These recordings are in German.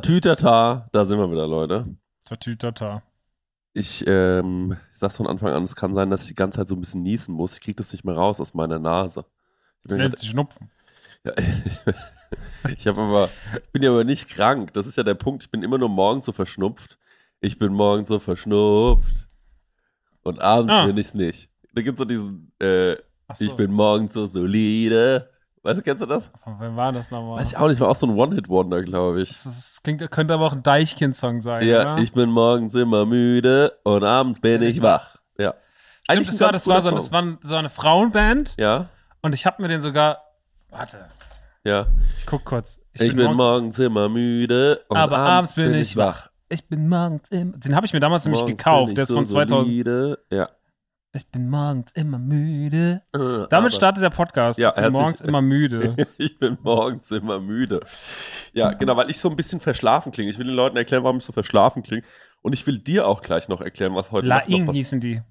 Tatütata, da sind wir wieder, Leute. Tatütata. Ich ähm, sag's von Anfang an, es kann sein, dass ich die ganze Zeit so ein bisschen niesen muss. Ich krieg das nicht mehr raus aus meiner Nase. Ich bin, Nennt sich Schnupfen. ja, ich hab aber, ich bin ja aber nicht krank. Das ist ja der Punkt. Ich bin immer nur morgens so verschnupft. Ich bin morgens so verschnupft. Und abends Ah. bin ich's nicht. Da gibt's so diesen, äh, so. ich bin morgens so solide. Weißt du, kennst du das? Von wem war das nochmal? Weiß ich auch nicht, war auch so ein One-Hit-Wonder, glaube ich. Das, das klingt, könnte aber auch ein Deichkind-Song sein, Ja, oder? ich bin morgens immer müde und abends bin ich wach. Ja. Stimmt, das, war, das, war so, das war, so eine Frauenband Ja, und ich habe mir den sogar. Warte, ja. ich guck kurz. Ich, bin, morgens, immer müde und Aber abends, bin ich wach. Ich bin morgens immer. Den habe ich mir damals nämlich Morgens gekauft. Der ich ist von so 2000. Solide. Ja. Ich bin morgens immer müde. Äh, Damit startet der Podcast. Ja, ich bin morgens immer müde. ich bin morgens immer müde. Ja, genau, weil ich so ein bisschen verschlafen klinge. Ich will den Leuten erklären, warum ich so verschlafen klinge. Und ich will dir auch gleich noch erklären, was heute La Ing hießen die.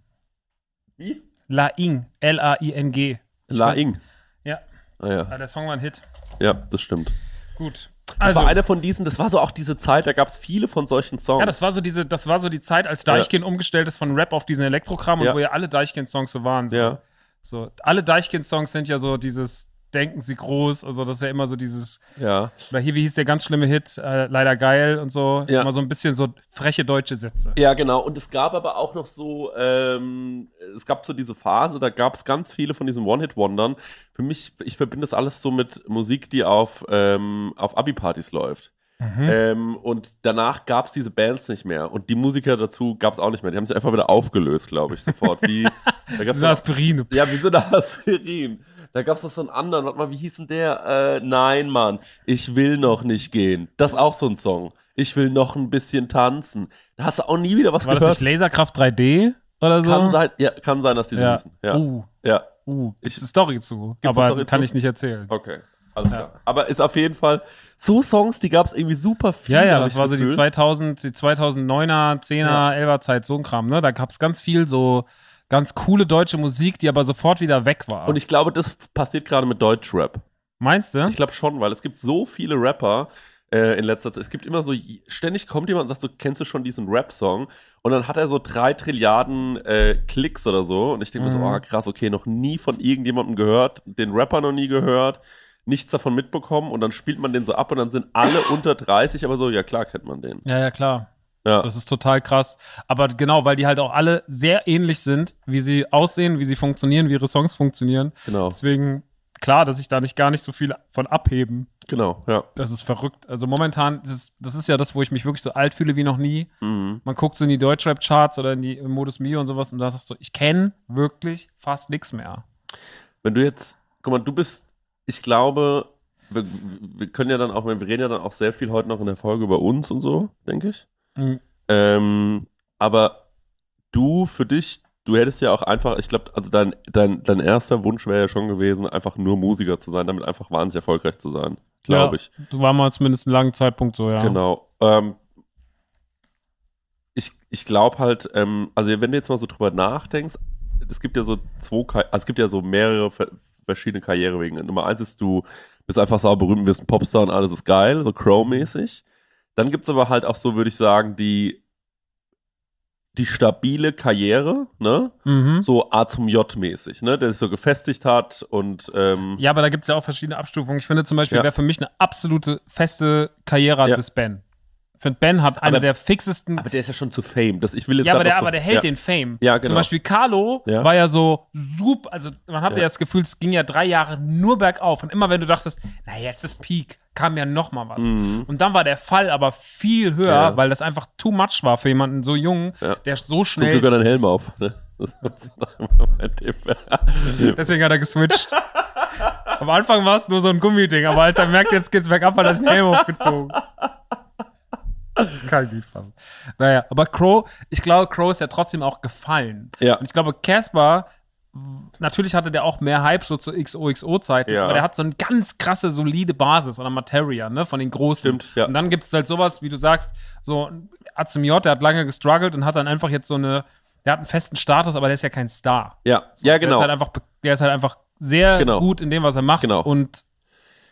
Wie? La Ing. L-A-I-N-G. La Ing. Ja, Ah, ja. ah, der Song war ein Hit. ja, das stimmt. Gut. Das Also, war einer von diesen, das war so auch diese Zeit, da gab es viele von solchen Songs. ja, das war so diese, das war so die Zeit, als Deichkind umgestellt ist von Rap auf diesen Elektrokram und Ja. wo ja alle Deichkind-Songs so waren. So. Ja. So, alle Deichkind-Songs sind ja so dieses Denken sie groß, also das ist ja immer so dieses, Ja. oder hier, wie hieß der ganz schlimme Hit, äh, leider geil und so, Ja. immer so ein bisschen so freche deutsche Sätze. Ja, genau. Und es gab aber auch noch so, ähm, es gab so diese Phase, da gab es ganz viele von diesen One-Hit-Wondern. Für mich, ich verbinde das alles so mit Musik, die auf, ähm, auf Abi-Partys läuft. Mhm. Ähm, und danach gab es diese Bands nicht mehr. Und die Musiker dazu gab es auch nicht mehr. Die haben sich einfach wieder aufgelöst, glaube ich, sofort. Wie, da gab's So Aspirin. ja, wie so eine Aspirin. Da gab's doch so einen anderen, warte mal, wie hieß denn der? Äh, nein, Mann, ich will noch nicht gehen. Das ist auch so ein Song. Ich will noch ein bisschen tanzen. Da hast du auch nie wieder was War das gehört. nicht Laserkraft 3D oder so? kann sein, ja, kann sein, dass die so ja. hießen. Ja. Uh, ja. uh, Ich- gibt's eine Story zu. Aber Story kann zu? ich nicht erzählen. Okay. Alles klar. Aber ist auf jeden Fall so Songs, die gab's irgendwie super viel. Ja, ja, das war so die Gefühl. 2000, die 2009er, 10er, Ja. 11er Zeit, so ein Kram, ne? Da gab's ganz viel so ganz coole deutsche Musik, die aber sofort wieder weg war. Und ich glaube, das passiert gerade mit Deutschrap. Meinst du? Ich glaube schon, weil es gibt so viele Rapper äh, in letzter Zeit. Es gibt immer so, ständig kommt jemand und sagt so, kennst du schon diesen Rap-Song? Und dann hat er so drei Trilliarden äh, Klicks oder so. Und ich denke mir Mhm. so, oh krass, okay, noch nie von irgendjemandem gehört, den Rapper noch nie gehört, nichts davon mitbekommen. Und dann spielt man den so ab und dann sind alle unter 30, aber so, ja klar kennt man den. ja, ja, klar. Ja, Das ist total krass. Aber genau, weil die halt auch alle sehr ähnlich sind, wie sie aussehen, wie sie funktionieren, wie ihre Songs funktionieren. genau, Deswegen klar, dass ich da nicht gar nicht so viel von abheben. genau, ja. Das ist verrückt. Also momentan, das ist, das ist ja das, wo ich mich wirklich so alt fühle wie noch nie. Mhm. Man guckt so in die Deutschrap-Charts oder in die im Modus Mio und sowas und da sagst du, ich kenne wirklich fast nichts mehr. Wenn du jetzt, guck mal, du bist, ich glaube, wir, wir können ja dann auch, wir reden ja dann auch sehr viel heute noch in der Folge über uns und so, denke ich. Mhm. Ähm, aber du für dich, du hättest ja auch einfach, ich glaube, also dein, dein, dein erster Wunsch wäre ja schon gewesen, einfach nur Musiker zu sein, damit einfach wahnsinnig erfolgreich zu sein, glaube ja, ich. Du war mal zumindest einen langen Zeitpunkt so, ja. Genau. Ähm, ich ich glaube halt, ähm, also wenn du jetzt mal so drüber nachdenkst, es gibt ja so zwei, also es gibt ja so mehrere ver- verschiedene Karrierewege. Nummer eins ist, du bist einfach sauber berühmt, wirst ein Popstar und alles ist geil, so Crow-mäßig. Dann gibt's aber halt auch so, würde ich sagen, die die stabile Karriere, ne? Mhm. So A zum J mäßig, ne? Der sich so gefestigt hat und ähm, Ja, aber da gibt's ja auch verschiedene Abstufungen. Ich finde zum Beispiel, Ja. wer für mich eine absolute feste Karriere hat, Ja. ist Ben. Ich finde, Ben hat eine Aber- der fixesten. aber der ist ja schon zu Fame. Das, ich will jetzt ja, aber der, so, aber der hält ja. den Fame. Ja, genau. Zum Beispiel Carlo Ja. war ja so super, also man hatte Ja. ja. das Gefühl, es ging ja drei Jahre nur bergauf. Und immer wenn du dachtest, na jetzt ist Peak, kam ja noch mal was. Und dann war der Fall aber viel höher, Mhm. Ja. weil das einfach too much war für jemanden so jung, der so Zum schnell, Glück hat er Helm auf. Ne? Deswegen hat er geswitcht. Am Anfang war es nur so ein Gummiding, aber als er merkt, jetzt geht's bergab, hat er den Helm aufgezogen. Das ist kein Liefern. Naja, aber Crow, ich glaube, Crow ist ja trotzdem auch gefallen. Ja. Und ich glaube, Casper, natürlich hatte der auch mehr Hype so zu XOXO-Zeiten, Ja. aber der hat so eine ganz krasse, solide Basis oder Materia, ne, von den Großen. Stimmt, ja. Und dann gibt's halt sowas, wie du sagst, so Azim J, der hat lange gestruggelt und hat dann einfach jetzt so eine, der hat einen festen Status, aber der ist ja kein Star. Ja, ja, Der genau. ist halt einfach, der ist halt einfach sehr Genau. gut in dem, was er macht. Genau. Und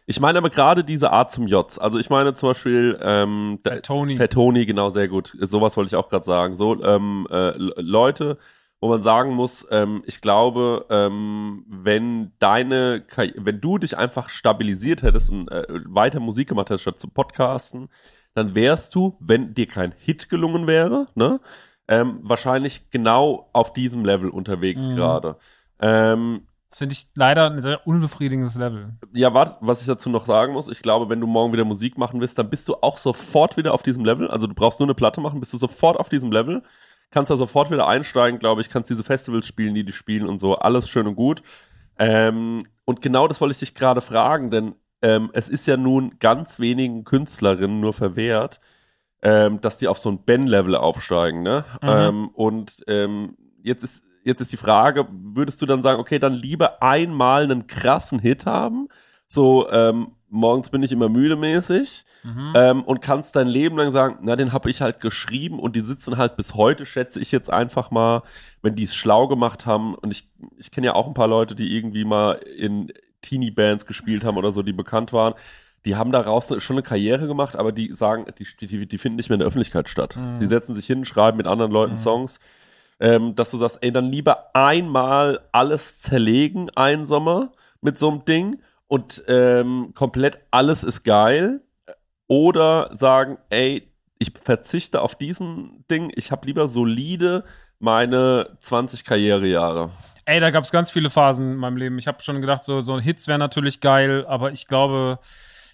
Ich meine aber gerade diese Art zum Jotz. Also ich meine zum Beispiel ähm, Fat Tony. Fat Tony, genau, sehr gut. Sowas wollte ich auch gerade sagen. So ähm, äh, Leute, wo man sagen muss, ähm, ich glaube, ähm, wenn deine, Karri- wenn du dich einfach stabilisiert hättest und äh, weiter Musik gemacht hättest statt zu podcasten, dann wärst du, wenn dir kein Hit gelungen wäre, ne, ähm, wahrscheinlich genau auf diesem Level unterwegs Mhm. gerade. Ähm, Das finde ich leider ein sehr unbefriedigendes Level. ja, warte, was ich dazu noch sagen muss, ich glaube, wenn du morgen wieder Musik machen willst, dann bist du auch sofort wieder auf diesem Level. Also du brauchst nur eine Platte machen, bist du sofort auf diesem Level. Kannst da sofort wieder einsteigen, glaube ich, kannst diese Festivals spielen, die die spielen und so, alles schön und gut. Ähm, und genau das wollte ich dich gerade fragen, denn ähm, es ist ja nun ganz wenigen Künstlerinnen nur verwehrt, ähm, dass die auf so ein Ben-Level aufsteigen, ne? Mhm. Ähm, und ähm, jetzt ist jetzt ist die Frage, würdest du dann sagen, okay, dann lieber einmal einen krassen Hit haben, so ähm, morgens bin ich immer müde mäßig Mhm. ähm, und kannst dein Leben lang sagen, na, den habe ich halt geschrieben und die sitzen halt bis heute, schätze ich jetzt einfach mal, wenn die es schlau gemacht haben und ich, ich kenne ja auch ein paar Leute, die irgendwie mal in Teenie-Bands gespielt haben oder so, die bekannt waren, die haben daraus schon eine Karriere gemacht, aber die sagen, die, die, die finden nicht mehr in der Öffentlichkeit statt. Mhm. Die setzen sich hin, schreiben mit anderen Leuten Mhm. Songs, ähm, dass du sagst, ey, dann lieber einmal alles zerlegen, einen Sommer mit so einem Ding und ähm, komplett alles ist geil oder sagen, ey, ich verzichte auf diesen Ding, ich habe lieber solide meine 20 Karrierejahre. Ey, da gab es ganz viele Phasen in meinem Leben. Ich habe schon gedacht, so, so Hits wären natürlich geil, aber ich glaube,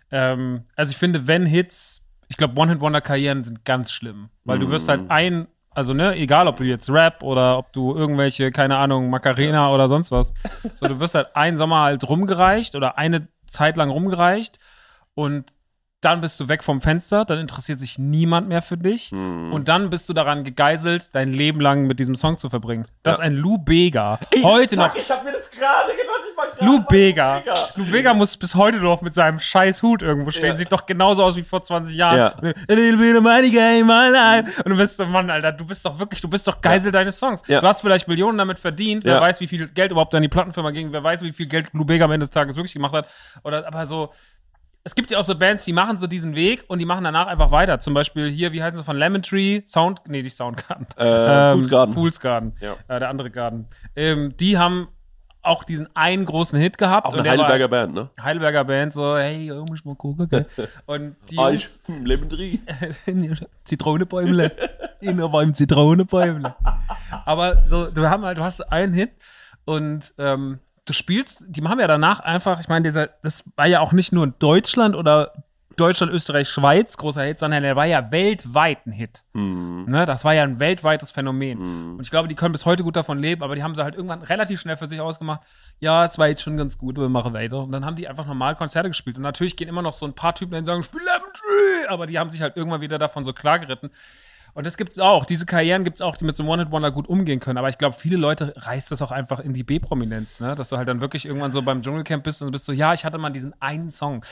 ähm, also ich finde, wenn Hits, ich glaube, One-Hit-Wonder-Karrieren sind ganz schlimm, weil du wirst halt Mhm. ein, also ne, egal ob du jetzt Rap oder ob du irgendwelche, keine Ahnung, Macarena oder sonst was, so du wirst halt einen Sommer halt rumgereicht oder eine Zeit lang rumgereicht. Und dann bist du weg vom Fenster, dann interessiert sich niemand mehr für dich. Hm. Und dann bist du daran gegeißelt, dein Leben lang mit diesem Song zu verbringen. Das ist Ja. ein Lou Bega. heute noch. Ich habe mir das gerade gedacht, ich war gerade Lou Bega. Lou Bega muss bis heute noch mit seinem scheiß Hut irgendwo stehen. Ja. Sieht doch genauso aus wie vor 20 Jahren. Ja. A little bit of money game, my life. Und du bist so, Mann, Alter, du bist doch wirklich, du bist doch Geisel deines Songs. Du hast vielleicht Millionen damit verdient. Wer weiß, wie viel Geld überhaupt an die Plattenfirma ging. Wer weiß, wie viel Geld Lou Bega am Ende des Tages wirklich gemacht hat. Oder, aber so, es gibt ja auch so Bands, die machen so diesen Weg und die machen danach einfach weiter. Zum Beispiel hier, wie heißt es von Lemon Tree? Sound, nee, nicht Soundgarden. Äh, Fool's Garden. Fool's Garden. Ja. Äh, der andere Garden. Ähm, die haben auch diesen einen großen Hit gehabt. Auch eine der war- Heidelberger Band, ne? Heidelberger Band, so, hey, oh, muss ich mal gucken, okay. Und die Eis, hm, Leben drin. Zitronenbäumle. Inner beim Zitronenbäumle. Aber so, du, haben halt, du hast einen Hit und ähm, du spielst, die haben ja danach einfach, ich meine, dieser, das war ja auch nicht nur in Deutschland oder Deutschland, Österreich, Schweiz großer Hit, sondern der war ja weltweit ein Hit. Hm. Ne? Das war ja ein weltweites Phänomen. Hm. Und ich glaube, die können bis heute gut davon leben, aber die haben sie halt irgendwann relativ schnell für sich ausgemacht. Ja, es war jetzt schon ganz gut, wir machen weiter. Und dann haben die einfach normal Konzerte gespielt. Und natürlich gehen immer noch so ein paar Typen, die sagen, spiel Lemon Tree! Aber die haben sich halt irgendwann wieder davon so klar geritten. Und das gibt's auch. Diese Karrieren gibt's auch, die mit so einem One-Hit-Wonder gut umgehen können. Aber ich glaube, viele Leute reißt das auch einfach in die B-Prominenz, ne? Dass du halt dann wirklich irgendwann so beim Dschungelcamp bist und bist so, ja, ich hatte mal diesen einen Song.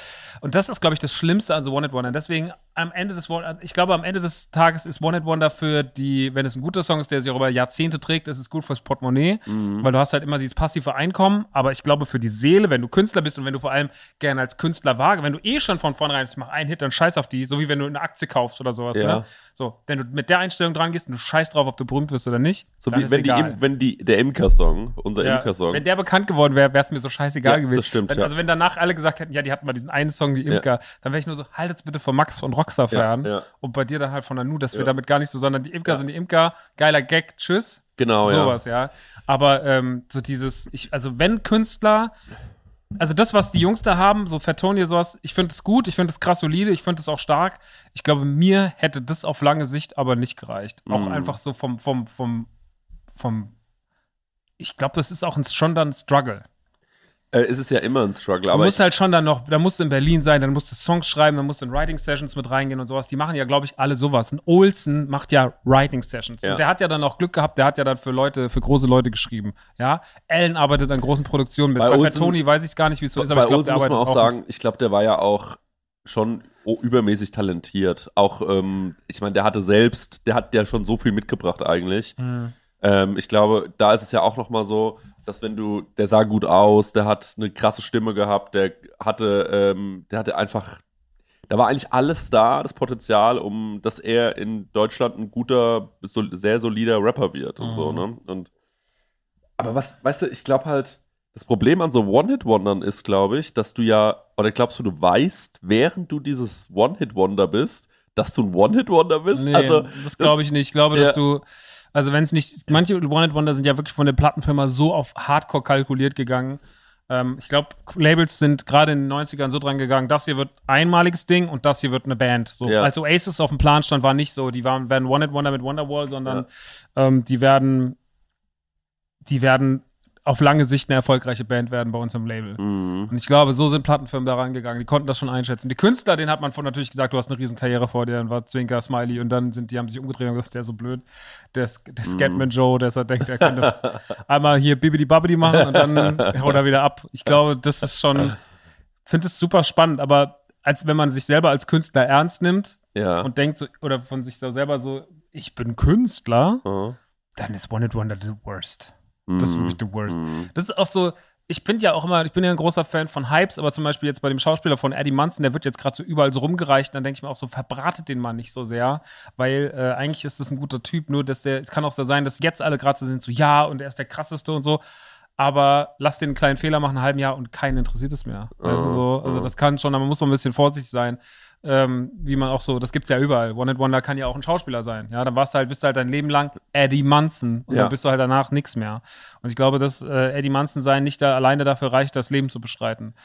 Und das ist, glaube ich, das Schlimmste an so One-Hit-Wonder. Deswegen am Ende des ich glaube, am Ende des Tages ist One-Hit-Wonder für die, wenn es ein guter Song ist, der sich auch über Jahrzehnte trägt, ist es gut fürs Portemonnaie, weil du hast halt immer dieses passive Einkommen. Aber ich glaube, für die Seele, wenn du Künstler bist und wenn du vor allem gerne als Künstler wage, wenn du eh schon von vornherein, ich mach einen Hit, dann scheiß auf die, so wie wenn du eine Aktie kaufst oder sowas, Ja. ne? So, wenn du mit der Einstellung dran gehst und du scheißt drauf, ob du berühmt wirst oder nicht, So wie wenn, die, egal. Im- wenn die, der Imker-Song, unser Ja, Imker-Song. Wenn der bekannt geworden wäre, wäre es mir so scheißegal Ja, gewesen. das stimmt, wenn, ja. Also wenn danach alle gesagt hätten, ja, die hatten mal diesen einen Song, die Imker, dann wäre ich nur so, haltet's bitte von Max von Rockstar fern. ja. Und bei dir dann halt von der Nu, dass wir Ja. damit gar nicht so, sondern die Imker Ja. sind die Imker, geiler Gag, tschüss. genau, sowas, ja. Aber ähm, so dieses, ich, also wenn Künstler, also das, was die Jungs da haben, so Fatoni sowas, ich finde es gut, ich finde es krass solide, ich finde es auch stark. Ich glaube, mir hätte das auf lange Sicht aber nicht gereicht. Auch Mhm. einfach so vom, vom, vom, vom, ich glaube, das ist auch ein, schon dann ein Struggle. Äh, es ist ja immer ein Struggle, Du aber musst ich, halt schon dann noch, da musst du in Berlin sein, dann musst du Songs schreiben, dann musst du in Writing Sessions mit reingehen und sowas. Die machen ja, glaube ich, alle sowas. Ein Olsen macht ja Writing Sessions. Ja. Und der hat ja dann auch Glück gehabt, der hat ja dann für Leute, für große Leute geschrieben. Ja. Allen arbeitet an großen Produktionen mit. Bei Bei, Olsen- Tony weiß ich gar nicht, wie es so ist, aber bei ich glaube, der muss man auch auch sagen, ich glaube, der war ja auch schon übermäßig talentiert. Auch, ähm, ich meine, der hatte selbst, der hat ja schon so viel mitgebracht eigentlich. mit. Hm. Ähm, ich glaube, da ist es ja auch noch mal so, dass wenn du, der sah gut aus, der hat eine krasse Stimme gehabt, der hatte, ähm, der hatte einfach, da war eigentlich alles da, das Potenzial, um, dass er in Deutschland ein guter, so, sehr solider Rapper wird und Mhm. so, ne? Und, aber was, weißt du, ich glaube halt, das Problem an so One-Hit-Wondern ist, glaube ich, dass du ja, oder glaubst du, du weißt, während du dieses One-Hit-Wonder bist, dass du ein One-Hit-Wonder bist? Nee, also, das glaube ich nicht. Ich glaube, dass Ja. du, also wenn es nicht, manche One-Hit-Wonder sind ja wirklich von der Plattenfirma so auf Hardcore kalkuliert gegangen. Ähm, ich glaube, Labels sind gerade in den 90ern so dran gegangen, das hier wird einmaliges Ding und das hier wird eine Band. So, Ja. als Oasis auf dem Plan stand, war nicht so, die waren, werden One-Hit-Wonder mit Wonderwall, sondern ähm, die werden, die werden auf lange Sicht eine erfolgreiche Band werden bei uns im Label. Mhm. Und ich glaube, so sind Plattenfirmen da rangegangen. Die konnten das schon einschätzen. Die Künstler, denen hat man von natürlich gesagt, du hast eine riesen Karriere vor dir. Dann war Zwinker, Smiley und dann sind die haben sich umgedreht und gesagt, der ist so blöd. Der, der Scatman Joe, der denkt, er könnte einmal hier Bibidi Babidi machen und dann haut er wieder ab. Ich glaube, das ist schon, finde es super spannend, aber als wenn man sich selber als Künstler ernst nimmt Ja. und denkt so, oder von sich so selber so, ich bin Künstler, Mhm. dann ist One Hit Wonder the worst. Das ist Mhm. wirklich the worst. Mhm. Das ist auch so, ich bin ja auch immer, ich bin ja ein großer Fan von Hypes, aber zum Beispiel jetzt bei dem Schauspieler von Eddie Munson, der wird jetzt gerade so überall so rumgereicht, dann denke ich mir auch so, verbratet den Mann nicht so sehr, weil äh, eigentlich ist das ein guter Typ, nur dass der, es kann auch so sein, dass jetzt alle gerade so sind, so ja, und er ist der krasseste und so, aber lass den einen kleinen Fehler machen, einen halben Jahr und keinen interessiert es mehr. Also, so, also das kann schon, aber man muss man ein bisschen vorsichtig sein. Ähm, wie man auch so, das gibt's ja überall. One Hit Wonder kann ja auch ein Schauspieler sein. Ja, dann warst du halt, bist du halt dein Leben lang Eddie Munson und Ja. dann bist du halt danach nix mehr. Und ich glaube, dass äh, Eddie Munson sein nicht da alleine dafür reicht, das Leben zu bestreiten.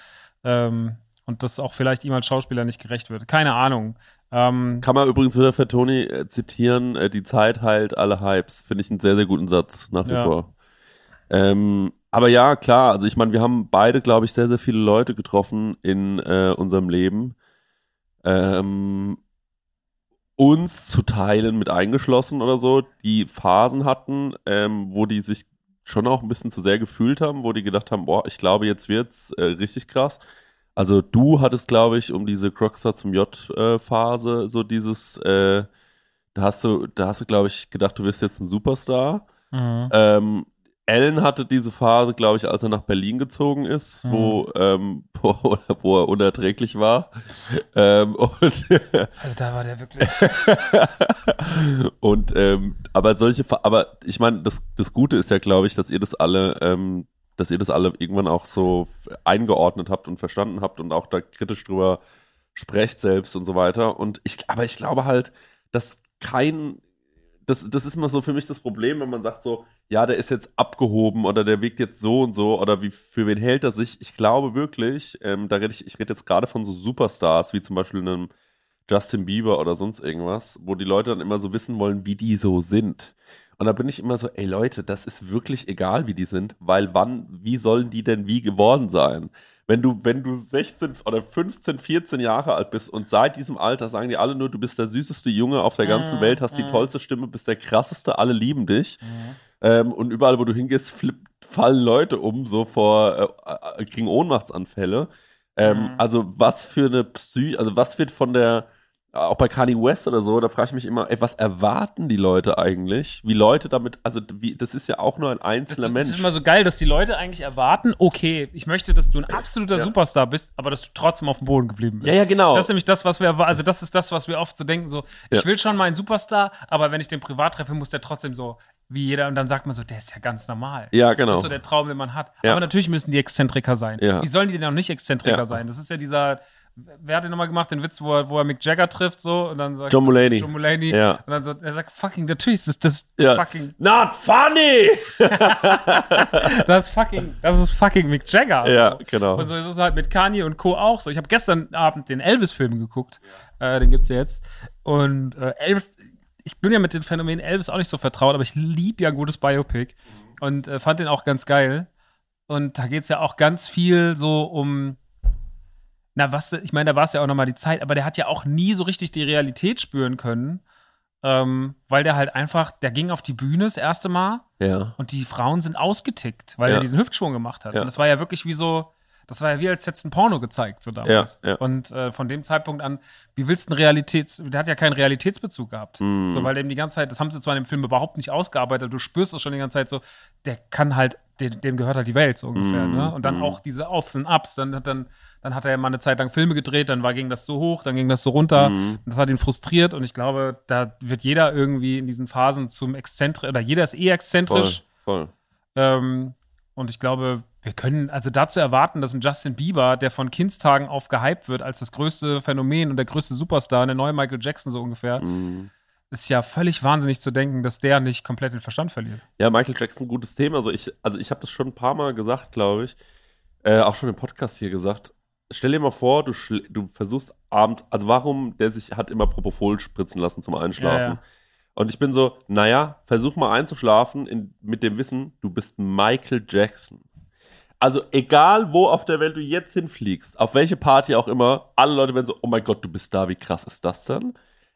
Ähm, und das auch vielleicht ihm als Schauspieler nicht gerecht wird. Keine Ahnung. Ähm, Kann man übrigens wieder für Toni äh, zitieren, äh, die Zeit heilt alle Hypes. Finde ich einen sehr, sehr guten Satz nach wie Ja. vor. Ähm, aber ja, klar, also ich meine, wir haben beide, glaube ich, sehr, sehr viele Leute getroffen in äh, unserem Leben. Ähm, uns zu teilen mit eingeschlossen oder so, die Phasen hatten, ähm, wo die sich schon auch ein bisschen zu sehr gefühlt haben, wo die gedacht haben, boah, ich glaube, jetzt wird's äh, richtig krass. Also du hattest, glaube ich, um diese Crockstar zum J-Phase so dieses, äh, da hast du, da hast du, glaube ich, gedacht, du wirst jetzt ein Superstar. mhm. Ähm, Allen hatte diese Phase, glaube ich, als er nach Berlin gezogen ist, wo, ähm, wo, wo er unerträglich war. ähm, und Also da war der wirklich. und ähm, aber solche, aber ich meine, das, das Gute ist ja, glaube ich, dass ihr das alle, ähm, dass ihr das alle irgendwann auch so eingeordnet habt und verstanden habt und auch da kritisch drüber sprecht selbst und so weiter. Und ich, aber ich glaube halt, dass kein, das, das ist immer so für mich das Problem, wenn man sagt so, ja, der ist jetzt abgehoben oder der wiegt jetzt so und so oder wie für wen hält er sich? Ich glaube wirklich, ähm, da rede ich, ich rede jetzt gerade von so Superstars wie zum Beispiel einem Justin Bieber oder sonst irgendwas, wo die Leute dann immer so wissen wollen, wie die so sind. Und da bin ich immer so, ey Leute, das ist wirklich egal, wie die sind, weil wann, wie sollen die denn wie geworden sein? Wenn du, wenn du 16 oder 15, 14 Jahre alt bist und seit diesem Alter sagen die alle nur, du bist der süßeste Junge auf der ganzen Mhm, Welt, hast die mhm. tollste Stimme, bist der krasseste, alle lieben dich. Ähm, und überall, wo du hingehst, flipp, fallen Leute um, so vor, äh, äh, kriegen Ohnmachtsanfälle. Ähm, Mhm. Also was für eine Psy, also was wird von der, auch bei Kanye West oder so, da frage ich mich immer, ey, was erwarten die Leute eigentlich? Wie Leute damit, also wie, das ist ja auch nur ein Das, einzelner das Mensch. ist immer so geil, dass die Leute eigentlich erwarten, okay, ich möchte, dass du ein absoluter Ja. Superstar bist, aber dass du trotzdem auf dem Boden geblieben bist. ja, ja, genau. Das ist nämlich das, was wir, also das ist das, was wir oft so denken, so, ich Ja. will schon mal einen Superstar, aber wenn ich den privat treffe, muss der trotzdem so, wie jeder, und dann sagt man so, der ist ja ganz normal. ja, genau. Das ist so der Traum, den man hat. Ja. Aber natürlich müssen die Exzentriker sein. Ja. Wie sollen die denn noch nicht Exzentriker Ja. sein? Das ist ja dieser, wer hat den nochmal gemacht, den Witz, wo er, wo er Mick Jagger trifft, so, und dann sagt John Mulaney. John Mulaney. Ja. Und dann so, er sagt, fucking, natürlich ist das Ja. fucking, Not funny! das ist fucking, das ist fucking Mick Jagger. ja, genau. Und so ist es halt mit Kanye und Co. auch so. Ich habe gestern Abend den Elvis-Film geguckt. Äh, den gibt's ja jetzt. Und äh, Elvis, ich bin ja mit dem Phänomen Elvis auch nicht so vertraut, aber ich liebe ja ein gutes Biopic. Und äh, fand den auch ganz geil. Und da geht's ja auch ganz viel so um. Na, was, ich meine, da war es ja auch nochmal die Zeit, aber der hat ja auch nie so richtig die Realität spüren können. Ähm, weil der halt einfach, der ging auf die Bühne das erste Mal Ja. und die Frauen sind ausgetickt, weil Ja. er diesen Hüftschwung gemacht hat. Ja. Und das war ja wirklich wie so, das war ja wie als jetzt ein Porno gezeigt, so damals. Ja, ja. Und äh, von dem Zeitpunkt an, wie willst du einen Realitäts, der hat ja keinen Realitätsbezug gehabt. Mhm. So, weil dem die ganze Zeit, das haben sie zwar in dem Film überhaupt nicht ausgearbeitet, du spürst es schon die ganze Zeit so, der kann halt, dem, dem gehört halt die Welt, so ungefähr, Mhm, ne? Und dann mhm. auch diese Aufs und Ups, dann hat dann, dann hat er ja mal eine Zeit lang Filme gedreht, dann war, ging das so hoch, dann ging das so runter. Mhm. Das hat ihn frustriert und ich glaube, da wird jeder irgendwie in diesen Phasen zum Exzentrisch, oder jeder ist eh Voll, exzentrisch. voll. Ähm, und ich glaube, wir können also dazu erwarten, dass ein Justin Bieber, der von Kindstagen auf gehypt wird als das größte Phänomen und der größte Superstar, der neue Michael Jackson so ungefähr, Mhm. ist ja völlig wahnsinnig zu denken, dass der nicht komplett den Verstand verliert. Ja, Michael Jackson, gutes Thema. Also ich, also ich habe das schon ein paar Mal gesagt, glaube ich. Äh, auch schon im Podcast hier gesagt. Stell dir mal vor, du, du versuchst abends, also warum der sich hat immer Propofol spritzen lassen zum Einschlafen. Ja, ja. Und ich bin so, naja, versuch mal einzuschlafen in, mit dem Wissen, du bist Michael Jackson. Also egal, wo auf der Welt du jetzt hinfliegst, auf welche Party auch immer, alle Leute werden so, oh mein Gott, du bist da, wie krass ist das denn?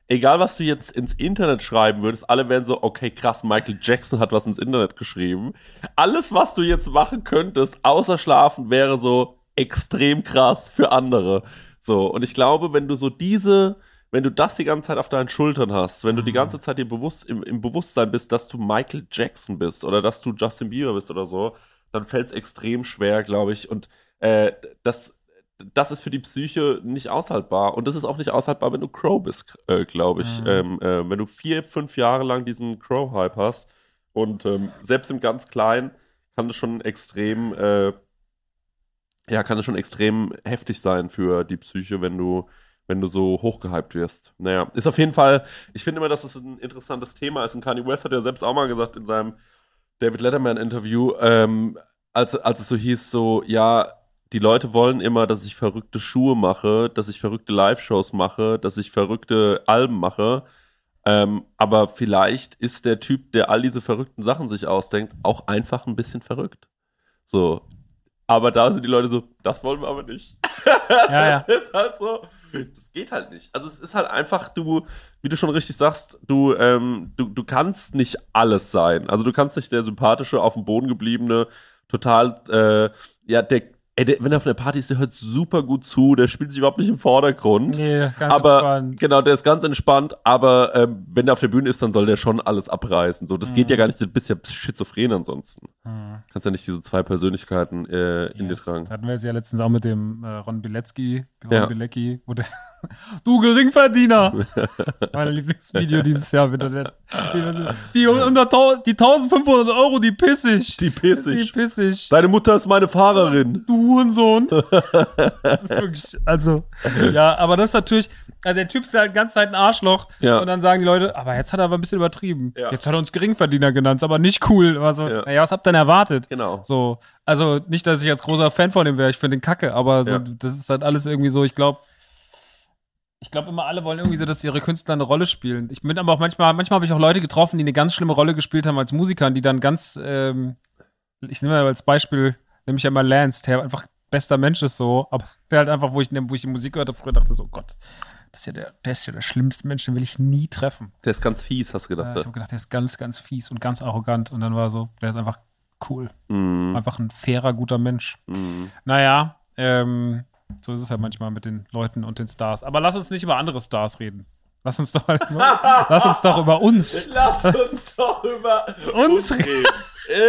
Egal, was du jetzt ins Internet schreiben würdest, alle werden so, okay, krass, Michael Jackson hat was ins Internet geschrieben. Alles, was du jetzt machen könntest, außer schlafen, wäre so extrem krass für andere. So, und ich glaube, wenn du so diese, wenn du das die ganze Zeit auf deinen Schultern hast, wenn du die ganze Zeit dir bewusst, im, im Bewusstsein bist, dass du Michael Jackson bist oder dass du Justin Bieber bist oder so, dann fällt es extrem schwer, glaube ich. Und äh, das, das ist für die Psyche nicht aushaltbar. Und das ist auch nicht aushaltbar, wenn du Crow bist, äh, glaube ich. Mhm. Ähm, äh, wenn du vier, fünf Jahre lang diesen Crow-Hype hast und ähm, selbst im ganz Kleinen kann das schon extrem, äh, ja, kann das schon extrem heftig sein für die Psyche, wenn du, wenn du so hochgehypt wirst. Naja, ist auf jeden Fall, ich finde immer, dass es ein interessantes Thema ist. Und Kanye West hat ja selbst auch mal gesagt in seinem David Letterman-Interview, ähm, als, als es so hieß, so, ja, die Leute wollen immer, dass ich verrückte Schuhe mache, dass ich verrückte Live-Shows mache, dass ich verrückte Alben mache. Ähm, aber vielleicht ist der Typ, der all diese verrückten Sachen sich ausdenkt, auch einfach ein bisschen verrückt. So. Aber da sind die Leute so, das wollen wir aber nicht. Ja, ja. Das ist halt so. Das geht halt nicht. Also es ist halt einfach, du, wie du schon richtig sagst, du, ähm, du, du kannst nicht alles sein. Also du kannst nicht der sympathische, auf dem Boden gebliebene, total, äh, ja, der, ey, der, wenn er auf einer Party ist, der hört super gut zu, der spielt sich überhaupt nicht im Vordergrund. Nee, ganz aber entspannt. genau, der ist ganz entspannt, aber ähm, wenn der auf der Bühne ist, dann soll der schon alles abreißen. So, das geht Mhm. ja gar nicht, du bist ja schizophren ansonsten. Hm. Kannst ja nicht diese zwei Persönlichkeiten äh, in dir Yes. tragen. Hatten wir es ja letztens auch mit dem äh, Ron Bilecki, Ron Ja. Bilecki, wo der, du Geringverdiener! Mein Lieblingsvideo dieses Jahr mit der, die, die, unter, tau- die 1500 Euro, die piss ich. Die pissig. Die piss ich. Deine Mutter ist meine Fahrerin. Du Hurensohn. das ist wirklich, also, ja, aber das ist natürlich, also der Typ ist halt die ganze Zeit ein Arschloch. Ja. Und dann sagen die Leute, aber jetzt hat er aber ein bisschen übertrieben. Ja. Jetzt hat er uns Geringverdiener genannt, ist aber nicht cool. Also, Ja. naja, was habt ihr denn erwartet? Genau. So, also nicht, dass ich jetzt großer Fan von dem wäre, ich finde den kacke, aber so, Ja. das ist halt alles irgendwie so, ich glaube, ich glaube immer alle wollen irgendwie so, dass ihre Künstler eine Rolle spielen. Ich bin aber auch manchmal, manchmal habe ich auch Leute getroffen, die eine ganz schlimme Rolle gespielt haben als Musiker, die dann ganz, ähm, ich nehme mal als Beispiel, nehme ich ja mal Lance, der einfach bester Mensch ist so, aber der halt einfach, wo ich, wo ich die Musik gehört habe, früher dachte so, oh Gott, das ist ja der, der ist ja der schlimmste Mensch, den will ich nie treffen. Der ist ganz fies, hast du gedacht. ich habe gedacht, der ist ganz, ganz fies und ganz arrogant und dann war so, der ist einfach cool. Mhm. Einfach ein fairer, guter Mensch. Mhm. Naja, ähm, so ist es halt manchmal mit den Leuten und den Stars. Aber lass uns nicht über andere Stars reden. Lass uns doch, lass uns doch über uns. Lass uns doch über Uns reden.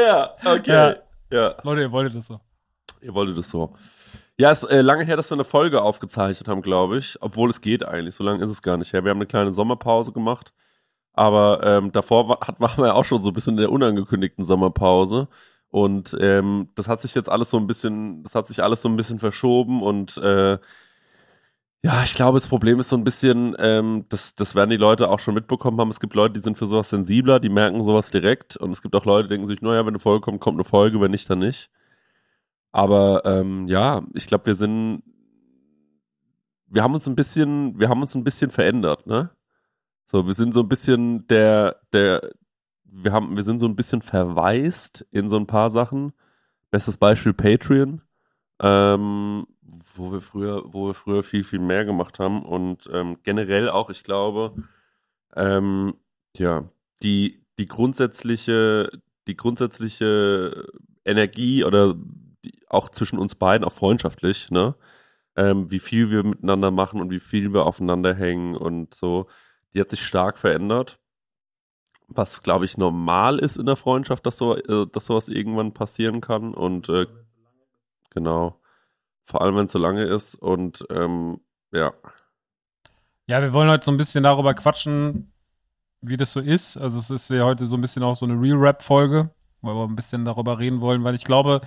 Ja, okay. Ja. Leute, ihr wolltet das so. ihr wolltet es so. Ja, es ist äh, lange her, dass wir eine Folge aufgezeichnet haben, glaube ich. Obwohl es geht eigentlich. So lange ist es gar nicht her. Wir haben eine kleine Sommerpause gemacht. Aber ähm, davor war, hat, waren wir ja auch schon so ein bisschen in der unangekündigten Sommerpause. Und ähm, das hat sich jetzt alles so ein bisschen, das hat sich alles so ein bisschen verschoben und äh, ja, ich glaube, das Problem ist so ein bisschen, ähm, das, das werden die Leute auch schon mitbekommen haben. Es gibt Leute, die sind für sowas sensibler, die merken sowas direkt. Und es gibt auch Leute, die denken sich, naja, wenn eine Folge kommt, kommt eine Folge, wenn nicht, dann nicht. Aber ähm, ja, ich glaube, wir sind, wir haben uns ein bisschen, wir haben uns ein bisschen verändert, ne? So, wir sind so ein bisschen der, der, wir haben, wir sind so ein bisschen verwaist in so ein paar Sachen. Bestes Beispiel Patreon, ähm, wo wir früher, wo wir früher viel, viel mehr gemacht haben und ähm, generell auch, ich glaube, ähm, ja, die, die grundsätzliche, die grundsätzliche Energie oder die, auch zwischen uns beiden, auch freundschaftlich, ne? Ähm, wie viel wir miteinander machen und wie viel wir aufeinander hängen und so. Die hat sich stark verändert. Was, glaube ich, normal ist in der Freundschaft, dass so, äh, dass sowas irgendwann passieren kann. Und äh, genau. Vor allem, wenn es so lange ist. Und ähm, ja. Ja, wir wollen heute so ein bisschen darüber quatschen, wie das so ist. Also es ist ja heute so ein bisschen auch so eine Real-Rap-Folge, weil wir ein bisschen darüber reden wollen, weil ich glaube,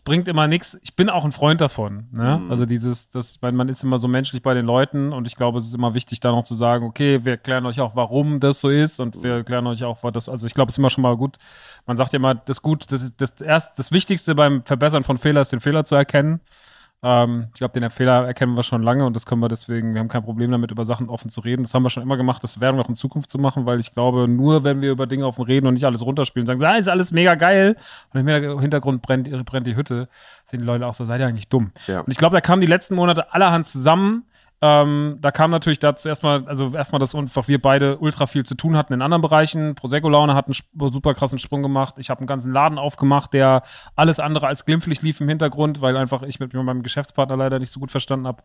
es bringt immer nichts. Ich bin auch ein Freund davon. Ne? Mhm. Also dieses, das, weil man ist immer so menschlich bei den Leuten und ich glaube, es ist immer wichtig, da noch zu sagen, okay, wir erklären euch auch, warum das so ist und wir erklären euch auch, was das, also ich glaube, es ist immer schon mal gut. Man sagt ja immer, das gut, das, das erst, das Wichtigste beim Verbessern von Fehler ist, den Fehler zu erkennen. Ähm, ich glaube, den Fehler erkennen wir schon lange und das können wir deswegen, wir haben kein Problem damit, über Sachen offen zu reden. Das haben wir schon immer gemacht, das werden wir auch in Zukunft zu machen, weil ich glaube, nur wenn wir über Dinge offen reden und nicht alles runterspielen, sagen, ah, ist alles mega geil und im Hintergrund brennt, brennt die Hütte, sind die Leute auch so, seid ihr eigentlich dumm. Ja. Und ich glaube, da kamen die letzten Monate allerhand zusammen. Ähm, da kam natürlich dazu erstmal, also erstmal, dass einfach wir beide ultra viel zu tun hatten in anderen Bereichen. Prosecco-Laune hat einen super krassen Sprung gemacht. Ich habe einen ganzen Laden aufgemacht, der alles andere als glimpflich lief im Hintergrund, weil einfach ich mit meinem Geschäftspartner leider nicht so gut verstanden habe,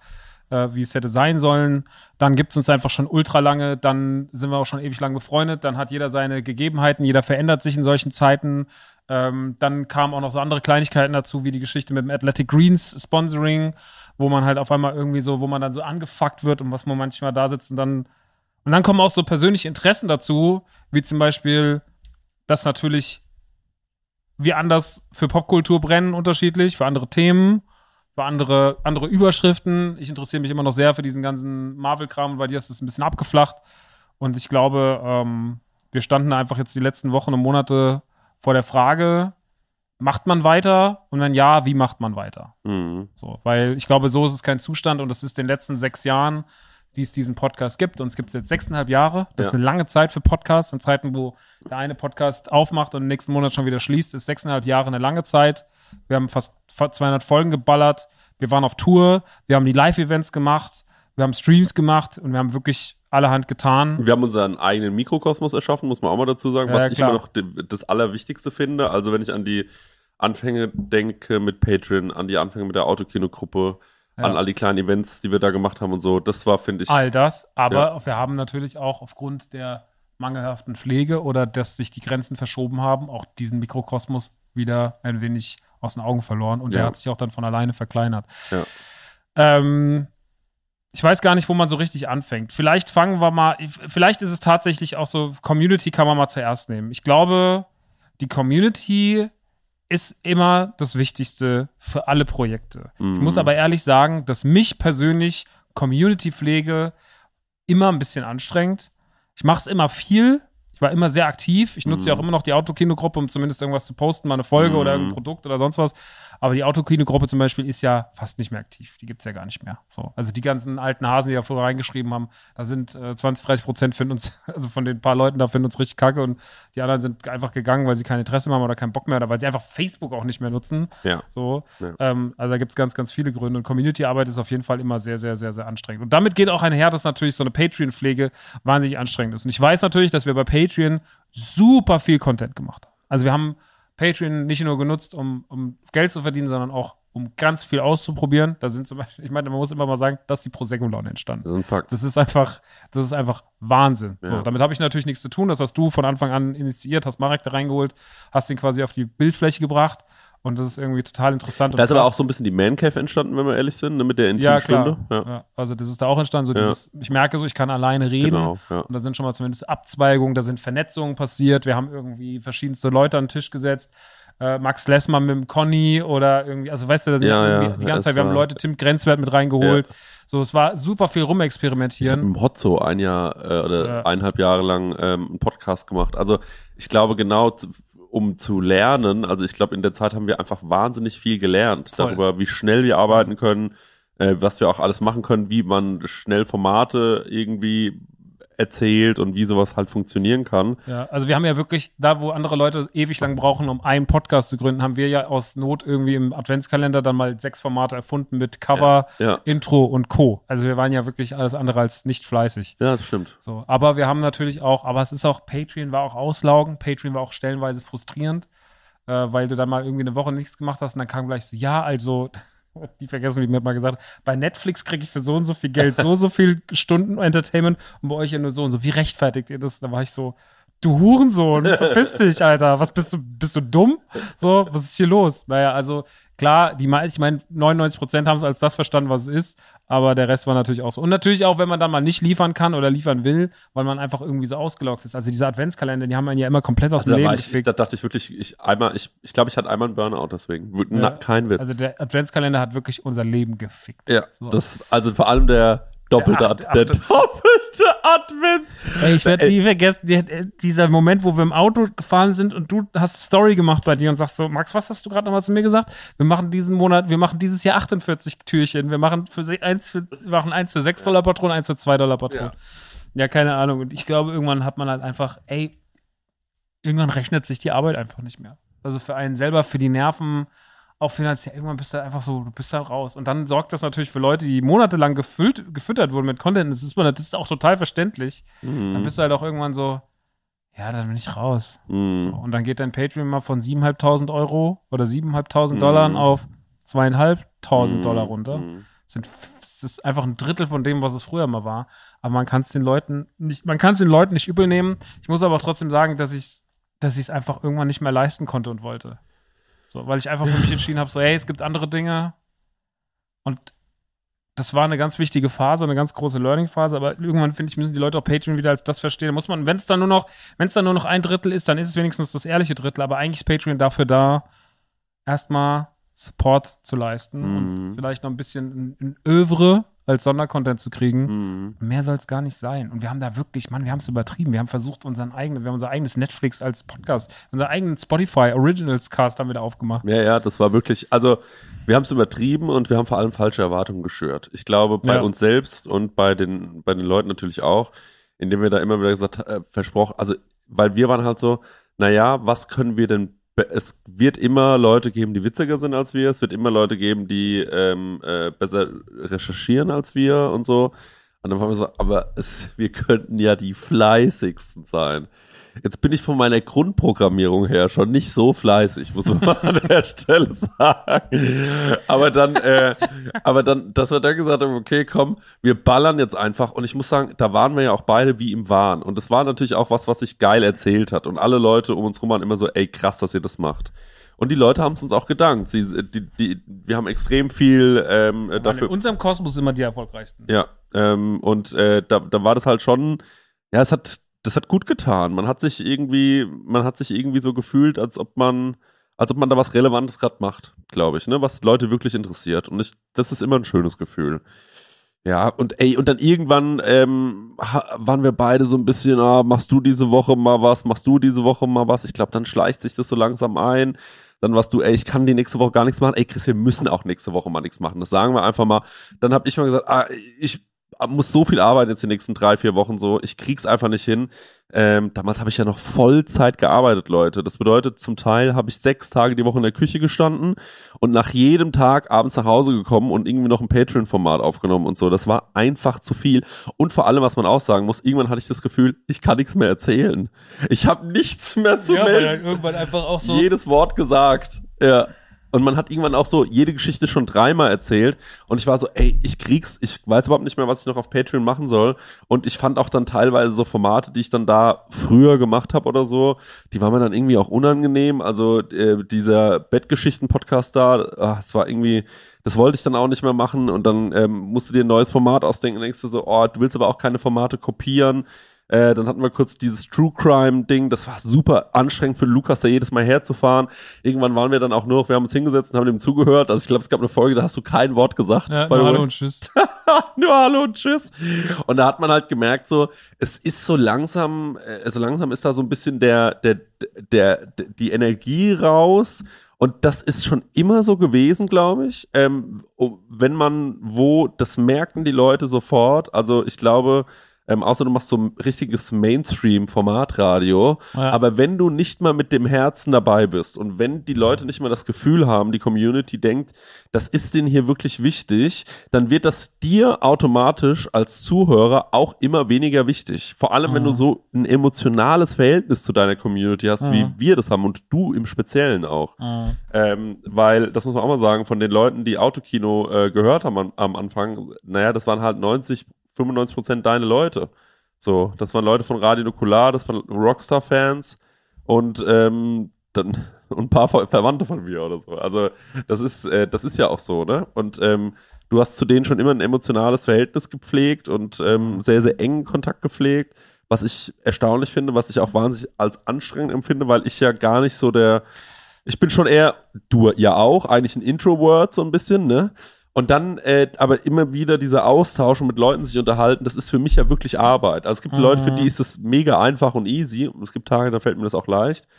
äh, wie es hätte sein sollen. Dann gibt's uns einfach schon ultra lange, dann sind wir auch schon ewig lang befreundet, dann hat jeder seine Gegebenheiten, jeder verändert sich in solchen Zeiten. Ähm, dann kamen auch noch so andere Kleinigkeiten dazu, wie die Geschichte mit dem Athletic Greens Sponsoring, wo man halt auf einmal irgendwie so, wo man dann so angefuckt wird und was man manchmal da sitzt und dann und dann kommen auch so persönliche Interessen dazu, wie zum Beispiel, dass natürlich wir anders für Popkultur brennen, unterschiedlich, für andere Themen, für andere, andere Überschriften. Ich interessiere mich immer noch sehr für diesen ganzen Marvel-Kram bei dir ist es ein bisschen abgeflacht. Und ich glaube, ähm, wir standen einfach jetzt die letzten Wochen und Monate vor der Frage, macht man weiter? Und wenn ja, wie macht man weiter? Mhm. So, weil ich glaube, so ist es kein Zustand und das ist in den letzten sechs Jahren, die es diesen Podcast gibt. Und es gibt es jetzt sechseinhalb Jahre. Das Ja. ist eine lange Zeit für Podcasts. In Zeiten, wo der eine Podcast aufmacht und im nächsten Monat schon wieder schließt, ist sechseinhalb Jahre eine lange Zeit. Wir haben fast 200 Folgen geballert. Wir waren auf Tour. Wir haben die Live-Events gemacht. Wir haben Streams gemacht und wir haben wirklich allerhand getan. Wir haben unseren eigenen Mikrokosmos erschaffen, muss man auch mal dazu sagen, Ja, was ja, ich klar. immer noch das Allerwichtigste finde. Also wenn ich an die Anfänge denke mit Patreon, an die Anfänge mit der Autokino-Gruppe, Ja. an all die kleinen Events, die wir da gemacht haben und so, das war, finde ich, All das, aber Ja. wir haben natürlich auch aufgrund der mangelhaften Pflege oder dass sich die Grenzen verschoben haben, auch diesen Mikrokosmos wieder ein wenig aus den Augen verloren und der hat sich auch dann von alleine verkleinert. Ja. Ähm, ich weiß gar nicht, wo man so richtig anfängt. Vielleicht fangen wir mal, vielleicht ist es tatsächlich auch so, Community kann man mal zuerst nehmen. Ich glaube, die Community ist immer das Wichtigste für alle Projekte. Ich Mhm. muss aber ehrlich sagen, dass mich persönlich Community-Pflege immer ein bisschen anstrengt. Ich mache es immer viel. Ich war immer sehr aktiv. Ich nutze ja auch immer noch die Autokino-Gruppe, um zumindest irgendwas zu posten, mal eine Folge Mhm. oder irgendein Produkt oder sonst was. Aber die Autokino-Gruppe zum Beispiel ist ja fast nicht mehr aktiv. Die gibt's ja gar nicht mehr. So. Also die ganzen alten Hasen, die da vorher reingeschrieben haben, da sind äh, 20, 30 Prozent finden uns, also von den paar Leuten da finden uns richtig kacke und die anderen sind einfach gegangen, weil sie kein Interesse mehr haben oder keinen Bock mehr oder weil sie einfach Facebook auch nicht mehr nutzen. ja. So, Ja. ähm, also da gibt es ganz, ganz viele Gründe. Und Community-Arbeit ist auf jeden Fall immer sehr, sehr, sehr, sehr anstrengend. Und damit geht auch einher, dass natürlich so eine Patreon-Pflege wahnsinnig anstrengend ist. Und ich weiß natürlich, dass wir bei Patreon super viel Content gemacht haben. Also wir haben Patreon nicht nur genutzt, um, um Geld zu verdienen, sondern auch um ganz viel auszuprobieren. Da sind zum Beispiel, ich meine, man muss immer mal sagen, dass die Prosecco-Laune entstanden. Das ist ein Fakt. Das ist einfach, das ist einfach Wahnsinn. So, Ja. damit habe ich natürlich nichts zu tun. Das hast du von Anfang an initiiert, hast Marek da reingeholt, hast ihn quasi auf die Bildfläche gebracht. Und das ist irgendwie total interessant. Da ist aber auch so ein bisschen die Man Cave entstanden, wenn wir ehrlich sind, ne, mit der ja. Intimstunde. Ja, Ja. Also das ist da auch entstanden. So Ja. dieses, ich merke so, ich kann alleine reden. genau. Ja. Und da sind schon mal zumindest Abzweigungen, da sind Vernetzungen passiert. Wir haben irgendwie verschiedenste Leute an den Tisch gesetzt. Äh, Max Lessmann mit dem Conny oder irgendwie, also weißt du, da sind Ja, irgendwie ja, die ganze Zeit, wir haben Leute, Tim Grenzwert mit reingeholt. So, es war super viel Ich habe rumexperimentieren. mit dem Hotzo ein Jahr äh, oder Ja. eineinhalb Jahre lang ähm, einen Podcast gemacht. Also ich glaube genau, um zu lernen, also ich glaube in der Zeit haben wir einfach wahnsinnig viel gelernt Voll. darüber, wie schnell wir arbeiten können, äh, was wir auch alles machen können, wie man schnell Formate irgendwie erzählt und wie sowas halt funktionieren kann. Ja, also wir haben ja wirklich, da wo andere Leute ewig lang brauchen, um einen Podcast zu gründen, haben wir ja aus Not irgendwie im Adventskalender dann mal sechs Formate erfunden mit Cover, Ja, Intro und Co. Also wir waren ja wirklich alles andere als nicht fleißig. ja, das stimmt. So, aber wir haben natürlich auch, aber es ist auch, Patreon war auch auslaugend, Patreon war auch stellenweise frustrierend. äh, weil du dann mal irgendwie eine Woche nichts gemacht hast und dann kam gleich so, ja, also, die vergessen, wie mir mal gesagt, bei Netflix kriege ich für so und so viel Geld, so, so viel Stunden Entertainment und bei euch ja nur so und so. Wie rechtfertigt ihr das? Da war ich so, du Hurensohn, verpiss dich, Alter. Was bist du, bist du dumm? So, was ist hier los? Naja, also klar, die meisten, ich meine, 99 Prozent haben es als das verstanden, was es ist, aber der Rest war natürlich auch so. Und natürlich auch, wenn man dann mal nicht liefern kann oder liefern will, weil man einfach irgendwie so ausgelockt ist. Also diese Adventskalender, die haben einen ja immer komplett aus Also dem da, Leben ich, ich, da dachte ich wirklich, ich einmal, ich, ich glaube, ich hatte einmal einen Burnout deswegen. Wir- Ja. Na, kein Witz. Also der Adventskalender hat wirklich unser Leben gefickt. ja, So. das, also vor allem der doppelte, Ad, der doppelte Advents. Ey, ich werde nie vergessen, äh, dieser Moment, wo wir im Auto gefahren sind und du hast Story gemacht bei dir und sagst so, Max, was hast du gerade nochmal zu mir gesagt? Wir machen diesen Monat, wir machen dieses Jahr 48 Türchen. Wir machen für eins für, wir machen eins für 6 Dollar Patronen, eins für 2 Dollar Patronen. Ja. keine Ahnung. Und ich glaube, irgendwann hat man halt einfach, ey, irgendwann rechnet sich die Arbeit einfach nicht mehr. Also für einen selber, für die Nerven, auch finanziell, irgendwann bist du halt einfach so, du bist halt raus. Und dann sorgt das natürlich für Leute, die monatelang gefüllt, gefüttert wurden mit Content. Das ist, man, das ist auch total verständlich. Dann Mhm. bist du halt auch irgendwann so, ja, dann bin ich raus. So, Mhm. und dann geht dein Patreon mal von 7.500 Euro oder 7.500 Mhm. Dollar auf 2.500 Mhm. Dollar runter. Mhm. Sind, das ist einfach ein Drittel von dem, was es früher mal war. Aber man kann es den Leuten nicht, man kann es den Leuten nicht übel nehmen. Ich muss aber auch trotzdem sagen, dass ich dass ich es einfach irgendwann nicht mehr leisten konnte und wollte. So, weil ich einfach für mich entschieden habe, so, hey, es gibt andere Dinge. Und das war eine ganz wichtige Phase, eine ganz große Learning-Phase, aber irgendwann finde ich, müssen die Leute auch Patreon wieder als das verstehen. Da muss man, wenn es dann nur noch, wenn es dann nur noch ein Drittel ist, dann ist es wenigstens das ehrliche Drittel, aber eigentlich ist Patreon dafür da, erstmal Support zu leisten Mhm. und vielleicht noch ein bisschen ein, ein Övre als Sondercontent zu kriegen. Mhm. Mehr soll es gar nicht sein. Und wir haben da wirklich, Mann, wir haben es übertrieben. Wir haben versucht, unseren eigenen, wir haben unser eigenes Netflix als Podcast, unser eigenen Spotify Originals Cast haben wir da aufgemacht. Ja, ja, das war wirklich, also wir haben es übertrieben und wir haben vor allem falsche Erwartungen geschürt. Ich glaube, bei Ja. uns selbst und bei den, bei den Leuten natürlich auch, indem wir da immer wieder gesagt, äh, versprochen, also weil wir waren halt so, naja, was können wir denn, es wird immer Leute geben, die witziger sind als wir, es wird immer Leute geben, die ähm, äh, besser recherchieren als wir und so. Und dann waren wir so, aber es, wir könnten ja die fleißigsten sein. Jetzt bin ich von meiner Grundprogrammierung her schon nicht so fleißig, muss man mal an der Stelle sagen. Aber dann, äh, aber dann, dass wir dann gesagt haben, okay, komm, wir ballern jetzt einfach. Und ich muss sagen, da waren wir ja auch beide wie im Wahn. Und das war natürlich auch was, was sich geil erzählt hat. Und alle Leute um uns rum waren immer so, ey, krass, dass ihr das macht. Und die Leute haben es uns auch gedankt. Sie, die, die, wir haben extrem viel ähm, Dafür. dafür. In unserem Kosmos immer die erfolgreichsten. Ja, ähm, und äh, da, da war das halt schon, ja, es hat, das hat gut getan. Man hat sich irgendwie, man hat sich irgendwie so gefühlt, als ob man, als ob man da was Relevantes gerade macht, glaube ich, ne, was Leute wirklich interessiert. Und ich, das ist immer ein schönes Gefühl. Ja, und ey, und dann irgendwann ähm, waren wir beide so ein bisschen, ah, machst du diese Woche mal was, machst du diese Woche mal was. Ich glaube, dann schleicht sich das so langsam ein. Dann warst du, ey, ich kann die nächste Woche gar nichts machen. Ey, Chris, wir müssen auch nächste Woche mal nichts machen. Das sagen wir einfach mal. Dann habe ich mal gesagt, ah, ich muss so viel arbeiten jetzt die nächsten drei, vier Wochen so. Ich krieg's einfach nicht hin. Ähm, damals habe ich ja noch Vollzeit gearbeitet, Leute. Das bedeutet, zum Teil habe ich sechs Tage die Woche in der Küche gestanden und nach jedem Tag abends nach Hause gekommen und irgendwie noch ein Patreon-Format aufgenommen und so. Das war einfach zu viel. Und vor allem, was man auch sagen muss, irgendwann hatte ich das Gefühl, ich kann nichts mehr erzählen. Ich habe nichts mehr zu ja, melden halt irgendwann einfach auch so. jedes Wort gesagt. Ja. Und man hat irgendwann auch so jede Geschichte schon dreimal erzählt. Und ich war so, ey, ich krieg's, ich weiß überhaupt nicht mehr, was ich noch auf Patreon machen soll. Und ich fand auch dann teilweise so Formate, die ich dann da früher gemacht habe oder so, die waren mir dann irgendwie auch unangenehm. Also äh, dieser Bettgeschichten-Podcast da, ah, es war irgendwie, das wollte ich dann auch nicht mehr machen. Und dann ähm, musst du dir ein neues Format ausdenken und denkst du so, oh, du willst aber auch keine Formate kopieren. Äh, dann hatten wir kurz dieses True Crime Ding, das war super anstrengend für Lukas, da jedes Mal herzufahren. Irgendwann waren wir dann auch nur, wir haben uns hingesetzt und haben dem zugehört. Also ich glaube, es gab eine Folge, da hast du kein Wort gesagt. Ja, nur Hallo und Tschüss. nur Hallo und Tschüss. Und da hat man halt gemerkt, so, es ist so langsam, äh, so langsam ist da so ein bisschen der, der, der, der die Energie raus. Und das ist schon immer so gewesen, glaube ich. Ähm, oh, wenn man wo, das merken die Leute sofort. Also ich glaube, Ähm, außer du machst so ein richtiges Mainstream-Formatradio. Ja. Aber wenn du nicht mal mit dem Herzen dabei bist und wenn die Leute nicht mal das Gefühl haben, die Community denkt, das ist denen hier wirklich wichtig, dann wird das dir automatisch als Zuhörer auch immer weniger wichtig. Vor allem, wenn du so ein emotionales Verhältnis zu deiner Community hast, wie wir das haben und du im Speziellen auch. Ähm, weil, das muss man auch mal sagen, von den Leuten, die Autokino äh, gehört haben am, am Anfang, naja, das waren halt 90, 95 Prozent deine Leute. So, das waren Leute von Radio Nukular, das waren Rockstar-Fans und ähm, dann und ein paar Ver Verwandte von mir oder so. Also das ist, äh, das ist ja auch so, ne? Und ähm, du hast zu denen schon immer ein emotionales Verhältnis gepflegt und ähm, sehr, sehr engen Kontakt gepflegt, was ich erstaunlich finde, was ich auch wahnsinnig als anstrengend empfinde, weil ich ja gar nicht so der, ich bin schon eher, du ja auch, eigentlich ein Introvert so ein bisschen, ne? Und dann äh, aber immer wieder dieser Austausch und mit Leuten sich unterhalten, das ist für mich ja wirklich Arbeit. Also es gibt Leute, für die ist es mega einfach und easy. Und es gibt Tage, da fällt mir das auch leicht.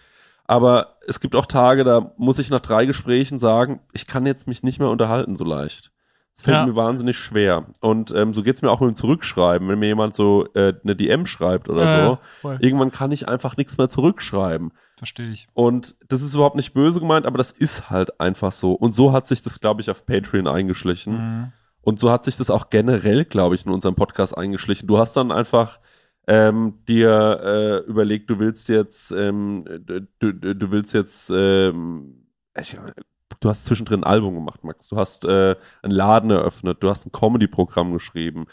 Aber es gibt auch Tage, da muss ich nach drei Gesprächen sagen, ich kann jetzt mich nicht mehr unterhalten so leicht. Es fällt Ja. mir wahnsinnig schwer. Und ähm, so geht's mir auch mit dem Zurückschreiben. Wenn mir jemand so äh, eine DM schreibt oder Ja, so, voll. irgendwann kann ich einfach nichts mehr zurückschreiben. Verstehe ich. Und das ist überhaupt nicht böse gemeint, aber das ist halt einfach so. Und so hat sich das, glaube ich, auf Patreon eingeschlichen. Mhm. Und so hat sich das auch generell, glaube ich, in unserem Podcast eingeschlichen. Du hast dann einfach ähm, dir äh, überlegt, du willst jetzt, ähm, du, du, du willst jetzt, ähm, ich, du hast zwischendrin ein Album gemacht, Max. Du hast äh, einen Laden eröffnet, du hast ein Comedy-Programm geschrieben.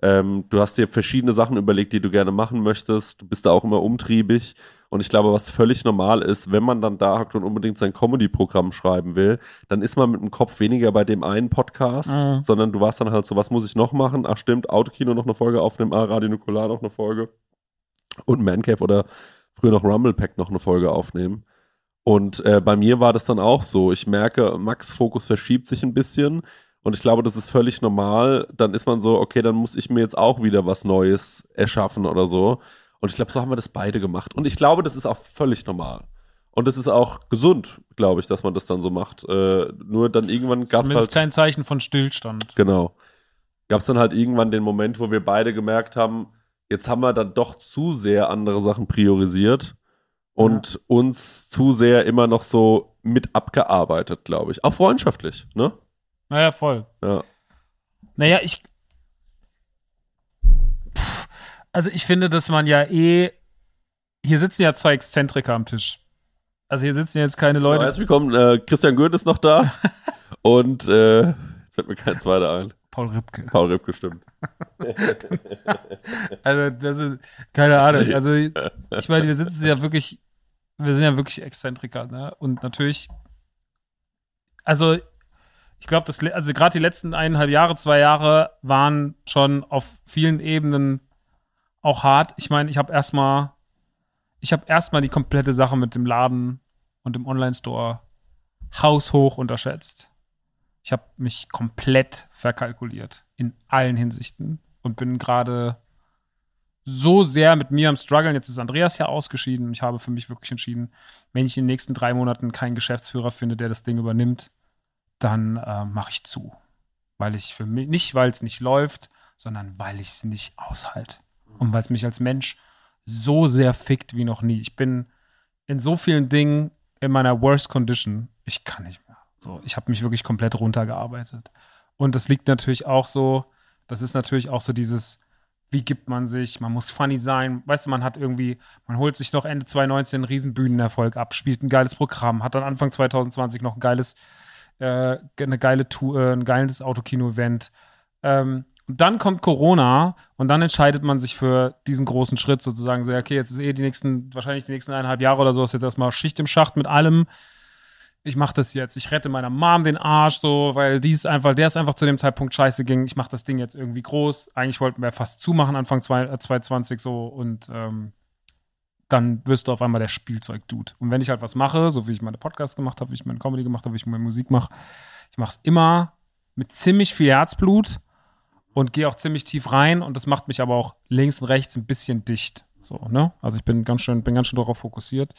Ähm, du hast dir verschiedene Sachen überlegt, die du gerne machen möchtest. Du bist da auch immer umtriebig. Und ich glaube, was völlig normal ist, wenn man dann da hockt und unbedingt sein Comedy-Programm schreiben will, dann ist man mit dem Kopf weniger bei dem einen Podcast, Mhm. sondern du warst dann halt so, was muss ich noch machen? Ach stimmt, Autokino noch eine Folge aufnehmen, ah, Radio Nukular noch eine Folge und Mancave oder früher noch Rumble Pack noch eine Folge aufnehmen. Und äh, bei mir war das dann auch so. Ich merke, Max Fokus verschiebt sich ein bisschen und ich glaube, das ist völlig normal. Dann ist man so, okay, dann muss ich mir jetzt auch wieder was Neues erschaffen oder so. Und ich glaube, so haben wir das beide gemacht. Und ich glaube, das ist auch völlig normal. Und es ist auch gesund, glaube ich, dass man das dann so macht. Äh, nur dann irgendwann gab es halt kein Zeichen von Stillstand. Genau. Gab es dann halt irgendwann den Moment, wo wir beide gemerkt haben, jetzt haben wir dann doch zu sehr andere Sachen priorisiert und uns zu sehr immer noch so mit abgearbeitet, glaube ich. Auch freundschaftlich, ne? Naja, voll. Ja. Naja, ich. Pff, Also ich finde, dass man ja eh. Hier sitzen ja zwei Exzentriker am Tisch. Also hier sitzen jetzt keine Leute. Herzlich willkommen, äh, Christian Goeth ist noch da. und äh, jetzt fällt mir kein zweiter ein. Paul Ripke. Paul Ripp gestimmt. Also das ist keine Ahnung. Also ich meine, wir sitzen ja wirklich, wir sind ja wirklich Exzentriker, ne? Und natürlich, also ich glaube, das, also gerade die letzten eineinhalb Jahre, zwei Jahre waren schon auf vielen Ebenen auch hart. Ich meine, ich habe erstmal, ich habe erstmal die komplette Sache mit dem Laden und dem Online-Store haushoch unterschätzt. Ich habe mich komplett verkalkuliert in allen Hinsichten und bin gerade so sehr mit mir am struggeln. Jetzt ist Andreas ja ausgeschieden. Ich habe für mich wirklich entschieden, wenn ich in den nächsten drei Monaten keinen Geschäftsführer finde, der das Ding übernimmt, dann äh, mache ich zu. Weil ich für mich, nicht weil es nicht läuft, sondern weil ich es nicht aushalte. Und weil es mich als Mensch so sehr fickt wie noch nie. Ich bin in so vielen Dingen in meiner worst condition. Ich kann nicht mehr. So, ich habe mich wirklich komplett runtergearbeitet. Und das liegt natürlich auch so, das ist natürlich auch so dieses, wie gibt man sich, man muss funny sein, weißt du, man hat irgendwie, man holt sich noch Ende 2019 einen riesen Bühnenerfolg ab, spielt ein geiles Programm, hat dann Anfang 2020 noch ein geiles, äh, eine geile Tour, äh, ein geiles Autokino-Event. Ähm, und dann kommt Corona und dann entscheidet man sich für diesen großen Schritt sozusagen, so, okay, jetzt ist eh die nächsten, wahrscheinlich die nächsten eineinhalb Jahre oder so, ist jetzt erstmal Schicht im Schacht mit allem. Ich mache das jetzt. Ich rette meiner Mom den Arsch so, weil die ist einfach, der ist einfach zu dem Zeitpunkt scheiße ging. Ich mache das Ding jetzt irgendwie groß. Eigentlich wollten wir fast zumachen Anfang zwei- äh, 2020 so und ähm, dann wirst du auf einmal der Spielzeug-Dude. Und wenn ich halt was mache, so wie ich meine Podcasts gemacht habe, wie ich meine Comedy gemacht habe, wie ich meine Musik mache, ich mache es immer mit ziemlich viel Herzblut und gehe auch ziemlich tief rein und das macht mich aber auch links und rechts ein bisschen dicht. So, ne? Also ich bin ganz schön, bin ganz schön darauf fokussiert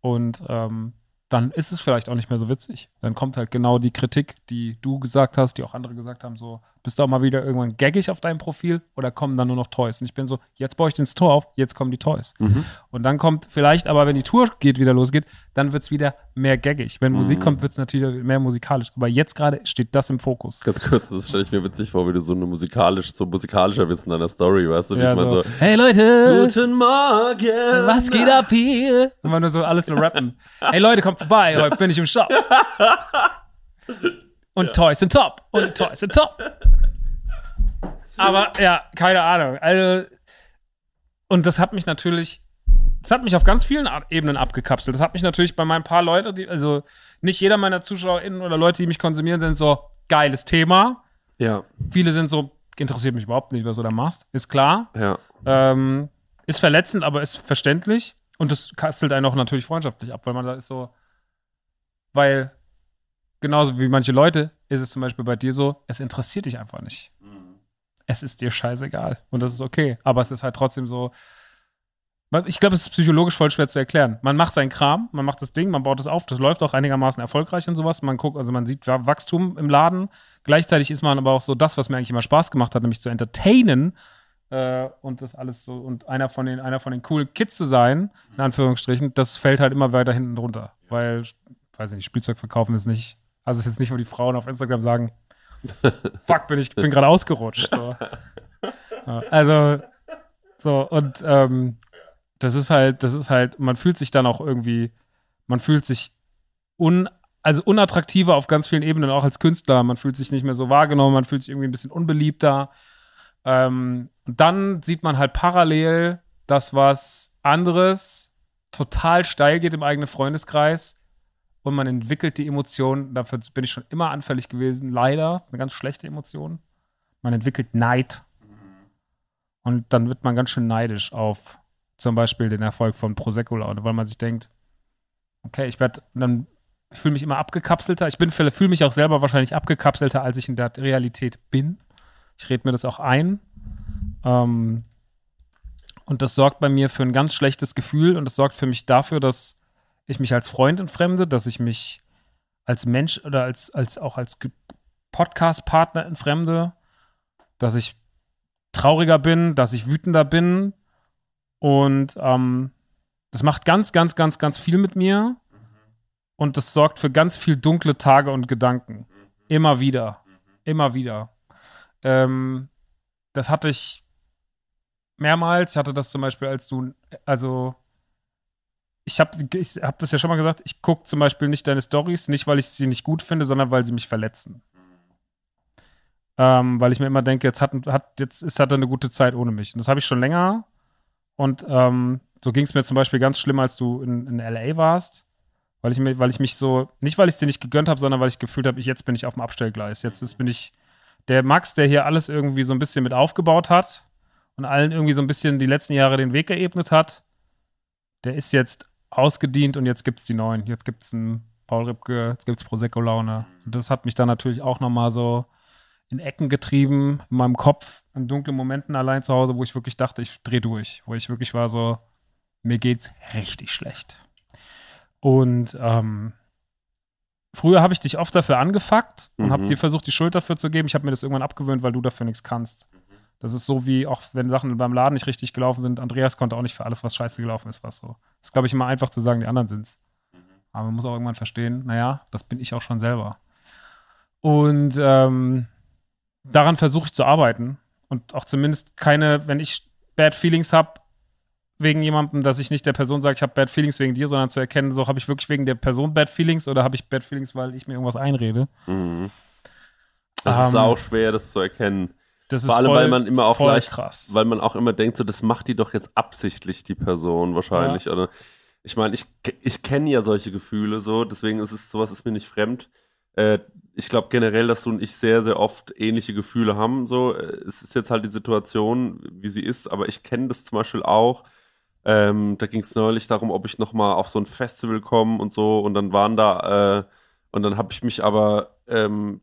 und ähm, dann ist es vielleicht auch nicht mehr so witzig. Dann kommt halt genau die Kritik, die du gesagt hast, die auch andere gesagt haben, so, Bist du auch mal wieder irgendwann gaggig auf deinem Profil oder kommen dann nur noch Toys? Und ich bin so, jetzt baue ich den Store auf, jetzt kommen die Toys. Mhm. Und dann kommt vielleicht, aber wenn die Tour geht, wieder losgeht, dann wird's wieder mehr gaggig. Wenn Musik Mhm. kommt, wird's natürlich mehr musikalisch. Aber jetzt gerade steht das im Fokus. Ganz kurz, das stelle ich mir witzig vor, wie du so eine musikalisch, so musikalischer Wissen deiner Story, weißt du, wie Ja, ich meine so, so, hey Leute, Guten Morgen! was geht ab hier? Immer nur so alles nur rappen. Hey Leute, kommt vorbei, heute bin ich im Shop. Und Toys sind top. Und Toys sind top. Aber ja, keine Ahnung. Also, und das hat mich natürlich, das hat mich auf ganz vielen Ebenen abgekapselt. Das hat mich natürlich bei meinen paar Leuten, die, also nicht jeder meiner ZuschauerInnen oder Leute, die mich konsumieren, sind so geiles Thema. Ja, Viele sind so, interessiert mich überhaupt nicht, was du da machst. Ist klar. ja. Ähm, ist verletzend, aber ist verständlich. Und das kastelt einen auch natürlich freundschaftlich ab, weil man da ist so, weil genauso wie manche Leute ist es zum Beispiel bei dir so, es interessiert dich einfach nicht. Es ist dir scheißegal. Und das ist okay. Aber es ist halt trotzdem so, ich glaube, es ist psychologisch voll schwer zu erklären. Man macht seinen Kram, man macht das Ding, man baut es auf, das läuft auch einigermaßen erfolgreich und sowas. Man guckt, also man sieht Wa- Wachstum im Laden. Gleichzeitig ist man aber auch so das, was mir eigentlich immer Spaß gemacht hat, nämlich zu entertainen äh, und das alles so und einer von den einer von den coolen Kids zu sein, in Anführungsstrichen, das fällt halt immer weiter hinten runter, weil weiß ich nicht, Spielzeug verkaufen ist nicht, also es ist jetzt nicht, wo die Frauen auf Instagram sagen, fuck, bin ich bin gerade ausgerutscht, so. Also so und ähm, das ist halt, das ist halt, man fühlt sich dann auch irgendwie, man fühlt sich un, also unattraktiver auf ganz vielen Ebenen, auch als Künstler. Man fühlt sich nicht mehr so wahrgenommen, man fühlt sich irgendwie ein bisschen unbeliebter. Ähm, und dann sieht man halt parallel das, was anderes total steil geht im eigenen Freundeskreis und man entwickelt die Emotion, dafür bin ich schon immer anfällig gewesen, leider, eine ganz schlechte Emotion. Man entwickelt Neid. Und dann wird man ganz schön neidisch auf zum Beispiel den Erfolg von Prosecco weil man sich denkt, okay, ich werde dann, fühle mich immer abgekapselter. Ich bin fühle mich auch selber wahrscheinlich abgekapselter, als ich in der Realität bin. Ich rede mir das auch ein. Ähm, und das sorgt bei mir für ein ganz schlechtes Gefühl und das sorgt für mich dafür, dass ich mich als Freund entfremde, dass ich mich als Mensch oder als, als auch als Podcast-Partner entfremde, dass ich trauriger bin, dass ich wütender bin. Und ähm, das macht ganz, ganz, ganz, ganz viel mit mir. Und das sorgt für ganz viel dunkle Tage und Gedanken. Immer wieder. Immer wieder. Ähm, das hatte ich mehrmals. Ich hatte das zum Beispiel, als du, also ich habe ich hab das ja schon mal gesagt, ich gucke zum Beispiel nicht deine Stories, nicht weil ich sie nicht gut finde, sondern weil sie mich verletzen. Ähm, weil ich mir immer denke, jetzt hat, hat, jetzt ist, hat er eine gute Zeit ohne mich. Und das habe ich schon länger. Und ähm, so ging es mir zum Beispiel ganz schlimm, als du in, in LA warst. Weil ich, mir, weil ich mich so, nicht weil ich es dir nicht gegönnt habe, sondern weil ich gefühlt habe, jetzt bin ich auf dem Abstellgleis. Jetzt ist, bin ich der Max, der hier alles irgendwie so ein bisschen mit aufgebaut hat und allen irgendwie so ein bisschen die letzten Jahre den Weg geebnet hat. Der ist jetzt ausgedient und jetzt gibt es die neuen. Jetzt gibt es einen Paul Ripke, jetzt gibt es Prosecco-Laune. Und das hat mich dann natürlich auch nochmal so in Ecken getrieben, in meinem Kopf, in dunklen Momenten allein zu Hause, wo ich wirklich dachte, ich drehe durch. Wo ich wirklich war so, mir geht's richtig schlecht. Und ähm, früher habe ich dich oft dafür angefuckt und Mhm. habe dir versucht, die Schuld dafür zu geben. Ich habe mir das irgendwann abgewöhnt, weil du dafür nichts kannst. Das ist so wie, auch wenn Sachen beim Laden nicht richtig gelaufen sind, Andreas konnte auch nicht für alles, was scheiße gelaufen ist, was so. Das ist, glaube ich, immer einfach zu sagen, die anderen sind's. Aber man muss auch irgendwann verstehen, naja, das bin ich auch schon selber. Und ähm, daran versuche ich zu arbeiten. Und auch zumindest keine, wenn ich Bad Feelings habe, wegen jemandem, dass ich nicht der Person sage, ich habe Bad Feelings wegen dir, sondern zu erkennen, so habe ich wirklich wegen der Person Bad Feelings oder habe ich Bad Feelings, weil ich mir irgendwas einrede. Mhm. Das ist Ähm, auch schwer, das zu erkennen. Das Vor allem, weil man immer auch voll leicht- krass. Weil man auch immer denkt, so, das macht die doch jetzt absichtlich, die Person wahrscheinlich. Oder ich meine, ich, ich kenne ja solche Gefühle so, deswegen ist es, sowas ist mir nicht fremd. Äh, ich glaube generell, dass du und ich sehr, sehr oft ähnliche Gefühle haben. So, Äh, es ist jetzt halt die Situation, wie sie ist, aber ich kenne das zum Beispiel auch. Ähm, da ging es neulich darum, ob ich noch mal auf so ein Festival komme und so. Und dann waren da äh, und dann habe ich mich aber ähm,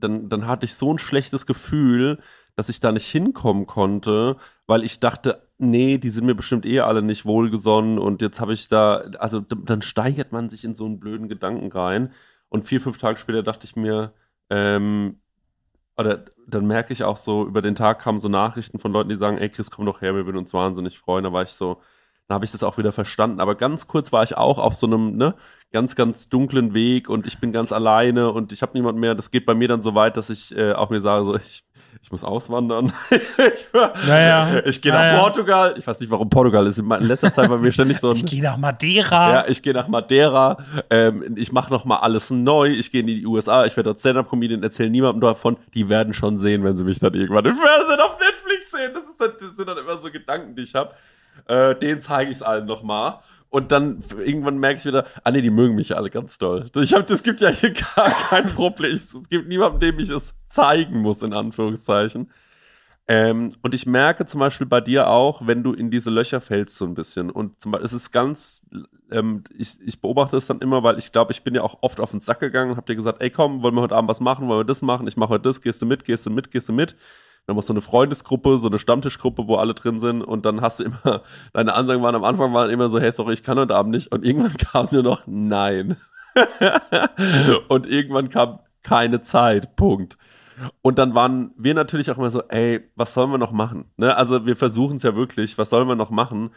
dann dann hatte ich so ein schlechtes Gefühl, dass ich da nicht hinkommen konnte, weil ich dachte, nee, die sind mir bestimmt eh alle nicht wohlgesonnen und jetzt habe ich da, also dann steigert man sich in so einen blöden Gedanken rein und vier, fünf Tage später dachte ich mir, ähm, oder dann merke ich auch so, über den Tag kamen so Nachrichten von Leuten, die sagen, ey Chris, komm doch her, wir würden uns wahnsinnig freuen. Da war ich so, dann habe ich das auch wieder verstanden. Aber ganz kurz war ich auch auf so einem, ne, ganz, ganz dunklen Weg und ich bin ganz alleine und ich habe niemand mehr. Das geht bei mir dann so weit, dass ich äh, auch mir sage, so, ich, ich muss auswandern. ich Naja. ich gehe nach Naja. Portugal. Ich weiß nicht, warum Portugal ist. In letzter Zeit war mir ständig so ein Ich gehe nach Madeira. ja, ich gehe nach Madeira, ähm, ich mache noch mal alles neu, ich gehe in die USA, ich werde dort Stand-Up-Comedian, erzähle niemandem davon, die werden schon sehen, wenn sie mich dann irgendwann im Fernsehen auf Netflix sehen. Das, ist dann, das sind dann immer so Gedanken, die ich habe. Äh, den zeige ich es allen noch mal. Und dann irgendwann merke ich wieder, ah nee, die mögen mich ja alle ganz doll. Ich hab, das gibt ja hier gar kein Problem. Es gibt niemanden, dem ich es zeigen muss, in Anführungszeichen. Ähm, und ich merke zum Beispiel bei dir auch, wenn du in diese Löcher fällst so ein bisschen. Und zum Beispiel, es ist ganz, ähm, ich, ich beobachte es dann immer, weil ich glaube, ich bin ja auch oft auf den Sack gegangen und hab dir gesagt, ey komm, wollen wir heute Abend was machen, wollen wir das machen, ich mache heute das, gehst du mit, gehst du mit, gehst du mit. Dann hast du eine Freundesgruppe, so eine Stammtischgruppe, wo alle drin sind und dann hast du immer, deine Ansagen waren am Anfang waren immer so, hey, sorry, ich kann heute Abend nicht und irgendwann kam nur noch Nein. und irgendwann kam keine Zeit, Punkt. Und dann waren wir natürlich auch immer so, ey, was sollen wir noch machen? Ne? Also wir versuchen es ja wirklich, was sollen wir noch machen?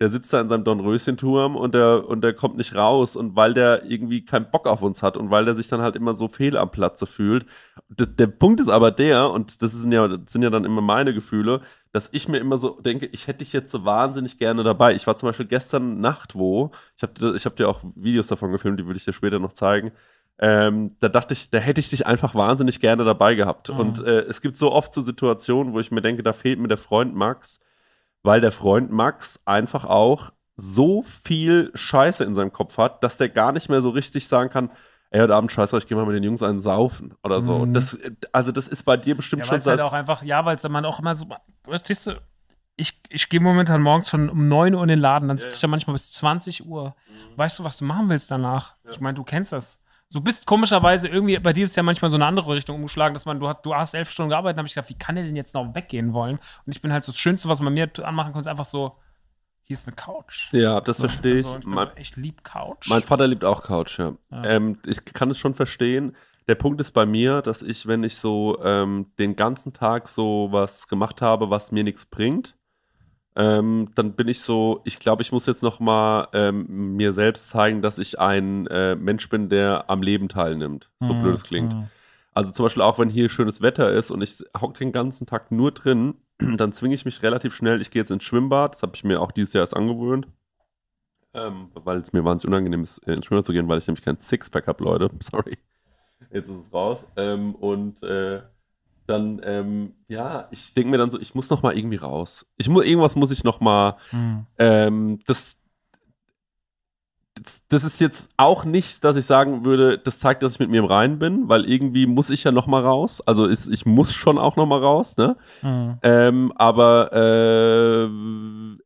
Der sitzt da in seinem Dornröschenturm und der, und der kommt nicht raus und weil der irgendwie keinen Bock auf uns hat und weil der sich dann halt immer so fehl am Platze fühlt. D der Punkt ist aber der, und das sind ja, das sind ja dann immer meine Gefühle, dass ich mir immer so denke, ich hätte dich jetzt so wahnsinnig gerne dabei. Ich war zum Beispiel gestern Nacht wo, ich habe ich hab dir auch Videos davon gefilmt, die will ich dir später noch zeigen. Ähm, da dachte ich, da hätte ich dich einfach wahnsinnig gerne dabei gehabt. Mhm. Und äh, es gibt so oft so Situationen, wo ich mir denke, da fehlt mir der Freund Max, weil der Freund Max einfach auch so viel Scheiße in seinem Kopf hat, dass der gar nicht mehr so richtig sagen kann, ey, heute Abend scheiße, ich gehe mal mit den Jungs einen saufen oder so. Mhm. Das, also das ist bei dir bestimmt Ja, schon weil es halt seit auch einfach, ja, weil es man auch immer so, verstehst du, ich, ich gehe momentan morgens schon um 9 Uhr in den Laden, dann sitze Ja. ich da manchmal bis 20 Uhr. Mhm. Weißt du, was du machen willst danach? Ich meine, du kennst das. Du bist komischerweise irgendwie, bei dir ist ja manchmal so eine andere Richtung umgeschlagen, dass man, du hast, du hast elf Stunden gearbeitet, habe ich gedacht, wie kann der denn jetzt noch weggehen wollen? Und ich bin halt so das Schönste, was man mir anmachen kann, ist einfach so, hier ist eine Couch. Ja, das verstehe ich. So, und ich bin Mein, so, echt lieb Couch. mein Vater liebt auch Couch, ja. Ja. Ähm, ich kann es schon verstehen. Der Punkt ist bei mir, dass ich, wenn ich so ähm, den ganzen Tag so was gemacht habe, was mir nichts bringt, ähm, dann bin ich so, ich glaube, ich muss jetzt noch mal ähm, mir selbst zeigen, dass ich ein äh, Mensch bin, der am Leben teilnimmt. So Mhm. blöd es klingt. Mhm. Also zum Beispiel auch, wenn hier schönes Wetter ist und ich hock den ganzen Tag nur drin, dann zwinge ich mich relativ schnell, ich gehe jetzt ins Schwimmbad, das habe ich mir auch dieses Jahr erst angewöhnt, ähm, weil es mir wahnsinnig unangenehm ist, ins Schwimmbad zu gehen, weil ich nämlich kein Sixpack habe, Leute. Sorry. Jetzt ist es raus. Ähm, und äh, dann, ähm, ja, ich denke mir dann so, ich muss noch mal irgendwie raus. Ich muss, irgendwas muss ich noch mal Mhm. ähm, das, das, das ist jetzt auch nicht, dass ich sagen würde, das zeigt, dass ich mit mir im Reinen bin, weil irgendwie muss ich ja noch mal raus. Also ist, ich muss schon auch noch mal raus, ne? Mhm. Ähm, aber äh,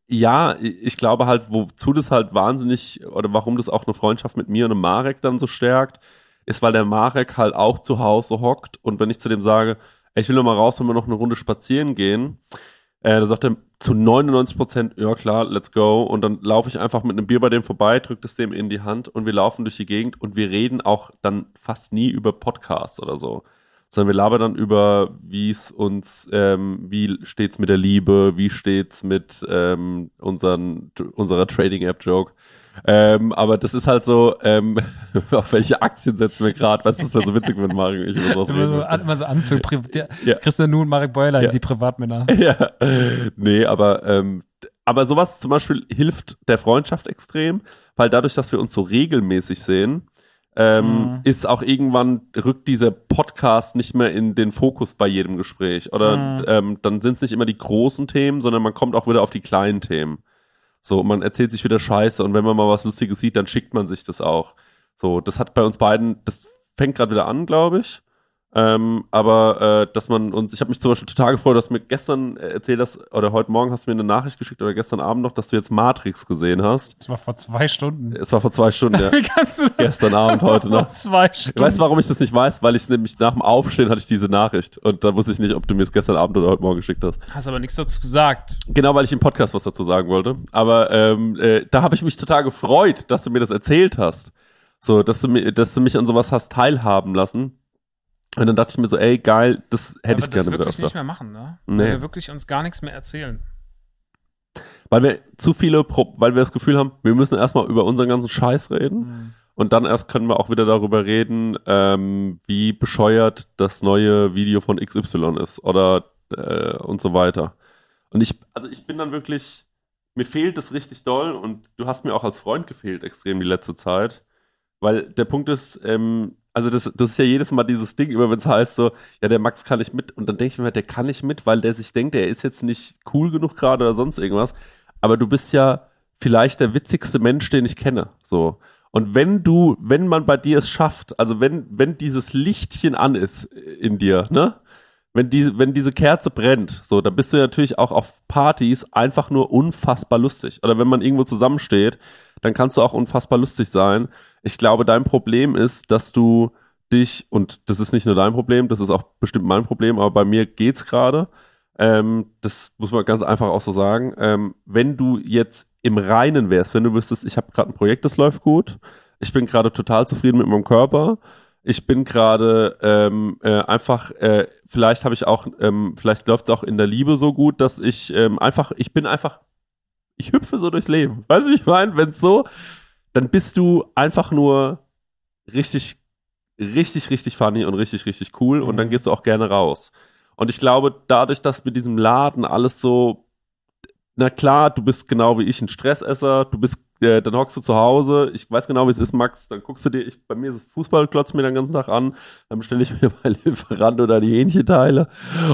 ja, ich glaube halt, wozu das halt wahnsinnig oder warum das auch eine Freundschaft mit mir und dem Marek dann so stärkt, ist, weil der Marek halt auch zu Hause hockt und wenn ich zu dem sage, ich will noch mal raus, wenn wir noch eine Runde spazieren gehen, äh, da sagt er zu 99 Prozent, ja klar, let's go. Und dann laufe ich einfach mit einem Bier bei dem vorbei, drücke es dem in die Hand und wir laufen durch die Gegend und wir reden auch dann fast nie über Podcasts oder so. Sondern wir labern dann über, wie es uns, ähm, wie steht's mit der Liebe, wie steht's mit ähm, unseren, unserer Trading-App-Joke. Ähm, aber das ist halt so, ähm, auf welche Aktien setzen wir gerade? Weißt du, das wäre so witzig, wenn Mario und ich Immer so, immer so Anzug, der, Ja. Christian Nun, Marek Bäuerlein, Ja. die Privatmänner. ja, nee, aber ähm, aber sowas zum Beispiel hilft der Freundschaft extrem, weil dadurch, dass wir uns so regelmäßig sehen, ähm, Mhm. ist auch irgendwann rückt dieser Podcast nicht mehr in den Fokus bei jedem Gespräch oder Mhm. ähm, dann sind es nicht immer die großen Themen, sondern man kommt auch wieder auf die kleinen Themen. So, man erzählt sich wieder Scheiße und wenn man mal was Lustiges sieht, dann schickt man sich das auch. So, das hat bei uns beiden, das fängt gerade wieder an, glaube ich. Ähm, aber äh, dass man uns, ich habe mich zum Beispiel total gefreut, dass du mir gestern äh, erzählt hast, oder heute Morgen hast du mir eine Nachricht geschickt oder gestern Abend noch, dass du jetzt Matrix gesehen hast. Das war vor zwei Stunden. Es war vor zwei Stunden, ja. Gestern Abend, heute vor noch. zwei Stunden? Weißt du, warum ich das nicht weiß? Weil ich nämlich nach dem Aufstehen hatte ich diese Nachricht und da wusste ich nicht, ob du mir es gestern Abend oder heute Morgen geschickt hast. Hast aber nichts dazu gesagt. Genau, weil ich im Podcast was dazu sagen wollte. Aber ähm, äh, da habe ich mich total gefreut, dass du mir das erzählt hast. So, dass du, mir, dass du mich an sowas hast teilhaben lassen. Und dann dachte ich mir so, ey, geil, das hätte ja, ich gerne das wieder wirklich öfter. nicht mehr machen, ne? Nee. Weil wir wirklich uns gar nichts mehr erzählen. Weil wir zu viele, Pro weil wir das Gefühl haben, wir müssen erstmal über unseren ganzen Scheiß reden. Mhm. Und dann erst können wir auch wieder darüber reden, ähm, wie bescheuert das neue Video von XY ist oder äh, und so weiter. Und ich, also ich bin dann wirklich, mir fehlt es richtig doll und du hast mir auch als Freund gefehlt extrem die letzte Zeit. Weil der Punkt ist, ähm, also das, das ist ja jedes Mal dieses Ding, immer wenn es heißt so, ja, der Max kann nicht mit. Und dann denke ich mir, der kann nicht mit, weil der sich denkt, er ist jetzt nicht cool genug gerade oder sonst irgendwas. Aber du bist ja vielleicht der witzigste Mensch, den ich kenne. So. Und wenn du, wenn man bei dir es schafft, also wenn, wenn dieses Lichtchen an ist in dir, ne? Wenn die, wenn diese Kerze brennt, so, dann bist du natürlich auch auf Partys einfach nur unfassbar lustig. Oder wenn man irgendwo zusammensteht, dann kannst du auch unfassbar lustig sein. Ich glaube, dein Problem ist, dass du dich, und das ist nicht nur dein Problem, das ist auch bestimmt mein Problem, aber bei mir geht's gerade. Ähm, das muss man ganz einfach auch so sagen. Ähm, wenn du jetzt im Reinen wärst, wenn du wüsstest, ich habe gerade ein Projekt, das läuft gut, ich bin gerade total zufrieden mit meinem Körper, ich bin gerade ähm, äh, einfach, äh, vielleicht habe ich auch, ähm, vielleicht läuft es auch in der Liebe so gut, dass ich ähm, einfach, ich bin einfach, ich hüpfe so durchs Leben. Weißt du, wie ich meine? Wenn so, dann bist du einfach nur richtig, richtig, richtig funny und richtig, richtig cool und dann gehst du auch gerne raus. Und ich glaube, dadurch, dass mit diesem Laden alles so, na klar, du bist genau wie ich ein Stressesser, du bist, äh, dann hockst du zu Hause, ich weiß genau, wie es ist, Max, dann guckst du dir, ich, bei mir ist Fußball, klotzt mir den ganzen Tag an, dann bestelle ich mir bei Lieferando oder die Hähnchenteile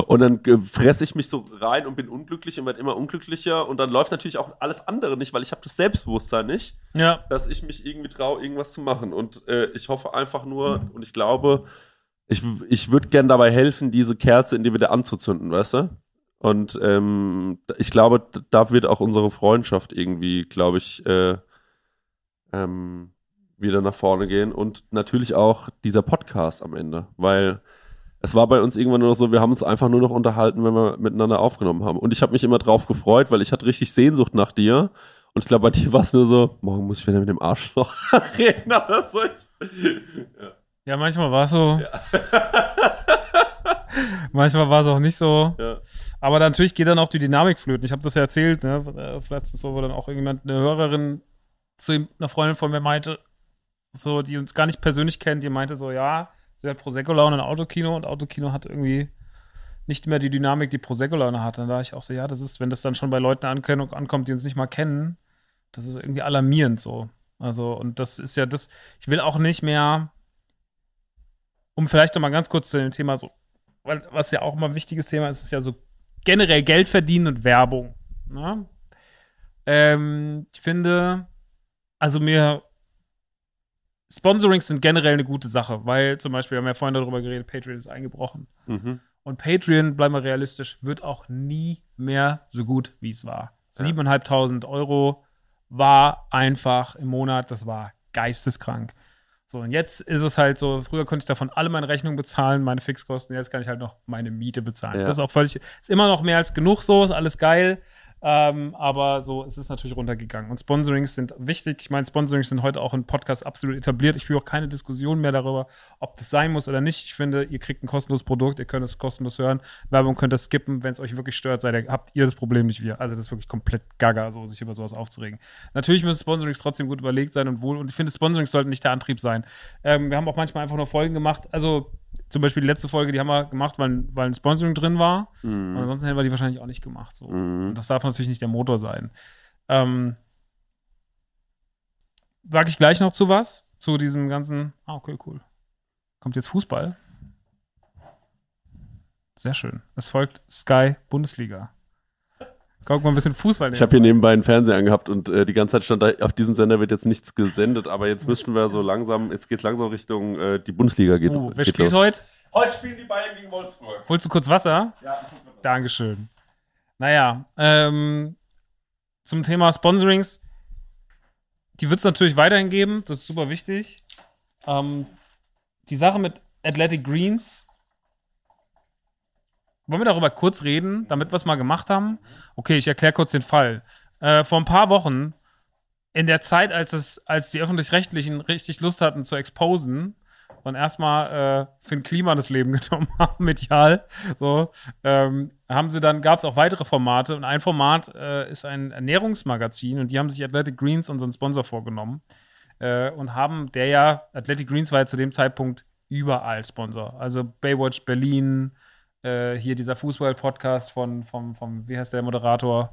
und dann äh, fresse ich mich so rein und bin unglücklich und werde immer unglücklicher und dann läuft natürlich auch alles andere nicht, weil ich habe das Selbstbewusstsein nicht, Ja. dass ich mich irgendwie traue, irgendwas zu machen. Und äh, ich hoffe einfach nur und ich glaube, ich, ich würde gern dabei helfen, diese Kerze in dir wieder anzuzünden, weißt du? Und ähm, ich glaube, da wird auch unsere Freundschaft irgendwie, glaube ich, äh, ähm, wieder nach vorne gehen. Und natürlich auch dieser Podcast am Ende, weil es war bei uns irgendwann nur noch so, wir haben uns einfach nur noch unterhalten, wenn wir miteinander aufgenommen haben. Und ich habe mich immer drauf gefreut, weil ich hatte richtig Sehnsucht nach dir. Und ich glaube, bei dir war es nur so, morgen muss ich wieder mit dem Arschloch reden oder so. Ich, Ja, manchmal war es so. manchmal war es auch nicht so. ja. Aber natürlich geht dann auch die Dynamik flöten. Ich habe das ja erzählt, ne? äh, letztens so, wo dann auch irgendjemand, eine Hörerin zu einer Freundin von mir meinte, so, die uns gar nicht persönlich kennt, die meinte so, ja, sie hat Prosecco-Laune in Autokino und Autokino hat irgendwie nicht mehr die Dynamik, die Prosecco-Laune hat. Dann da ich auch so, ja, das ist, wenn das dann schon bei Leuten ankommt, die uns nicht mal kennen, das ist irgendwie alarmierend so. Also, und das ist ja das, ich will auch nicht mehr, um vielleicht noch mal ganz kurz zu dem Thema so, weil, was ja auch immer ein wichtiges Thema ist, ist ja so generell Geld verdienen und Werbung. Ne? Ähm, ich finde, also mir Sponsorings sind generell eine gute Sache, weil zum Beispiel, wir haben ja vorhin darüber geredet, Patreon ist eingebrochen. Mhm. Und Patreon, bleiben wir realistisch, wird auch nie mehr so gut, wie es war. Ja. 7.500 Euro war einfach im Monat, das war geisteskrank. So, und jetzt ist es halt so, früher konnte ich davon alle meine Rechnungen bezahlen, meine Fixkosten, jetzt kann ich halt noch meine Miete bezahlen. Ja. Das ist auch völlig, ist immer noch mehr als genug so, ist alles geil. Ähm, aber so, es ist natürlich runtergegangen. Und Sponsorings sind wichtig. Ich meine, Sponsorings sind heute auch im Podcast absolut etabliert. Ich führe auch keine Diskussion mehr darüber, ob das sein muss oder nicht. Ich finde, ihr kriegt ein kostenloses Produkt, ihr könnt es kostenlos hören. Werbung könnt ihr skippen, wenn es euch wirklich stört, seid ihr, habt ihr das Problem nicht wir. Also das ist wirklich komplett gaga, so sich über sowas aufzuregen. Natürlich müssen Sponsorings trotzdem gut überlegt sein und wohl. Und ich finde, Sponsorings sollten nicht der Antrieb sein. Ähm, wir haben auch manchmal einfach nur Folgen gemacht. Also zum Beispiel die letzte Folge, die haben wir gemacht, weil, weil ein Sponsoring drin war. Und ansonsten hätten wir die wahrscheinlich auch nicht gemacht. So. Mhm. Und das darf natürlich nicht der Motor sein. Ähm, Sag ich gleich noch zu was? Zu diesem ganzen. Ah, okay, cool. Kommt jetzt Fußball. Sehr schön. Es folgt Sky Bundesliga. Guck mal ein bisschen Fußball. Ich habe hier nebenbei einen Fernseher angehabt und äh, die ganze Zeit stand da, auf diesem Sender wird jetzt nichts gesendet, aber jetzt müssten wir so langsam, jetzt geht's langsam Richtung äh, die Bundesliga geht. oh, wer geht spielt los. heute? Heute spielen die Bayern gegen Wolfsburg. Holst du kurz Wasser? Ja. Dankeschön. Naja, ähm, zum Thema Sponsorings. Die wird es natürlich weiterhin geben, das ist super wichtig. Ähm, die Sache mit Athletic Greens. Wollen wir darüber kurz reden, damit wir es mal gemacht haben? Okay, ich erkläre kurz den Fall. Äh, vor ein paar Wochen, in der Zeit, als, es, als die Öffentlich-Rechtlichen richtig Lust hatten zu exposen, und erstmal äh, Finn Klima das Leben genommen haben, medial. So, ähm, haben sie dann, gab es auch weitere Formate und ein Format äh, ist ein Ernährungsmagazin und die haben sich Athletic Greens unseren Sponsor vorgenommen äh, und haben, der ja, Athletic Greens war ja zu dem Zeitpunkt überall Sponsor. Also Baywatch Berlin, äh, hier dieser Fußball-Podcast von, vom, vom, wie heißt der Moderator?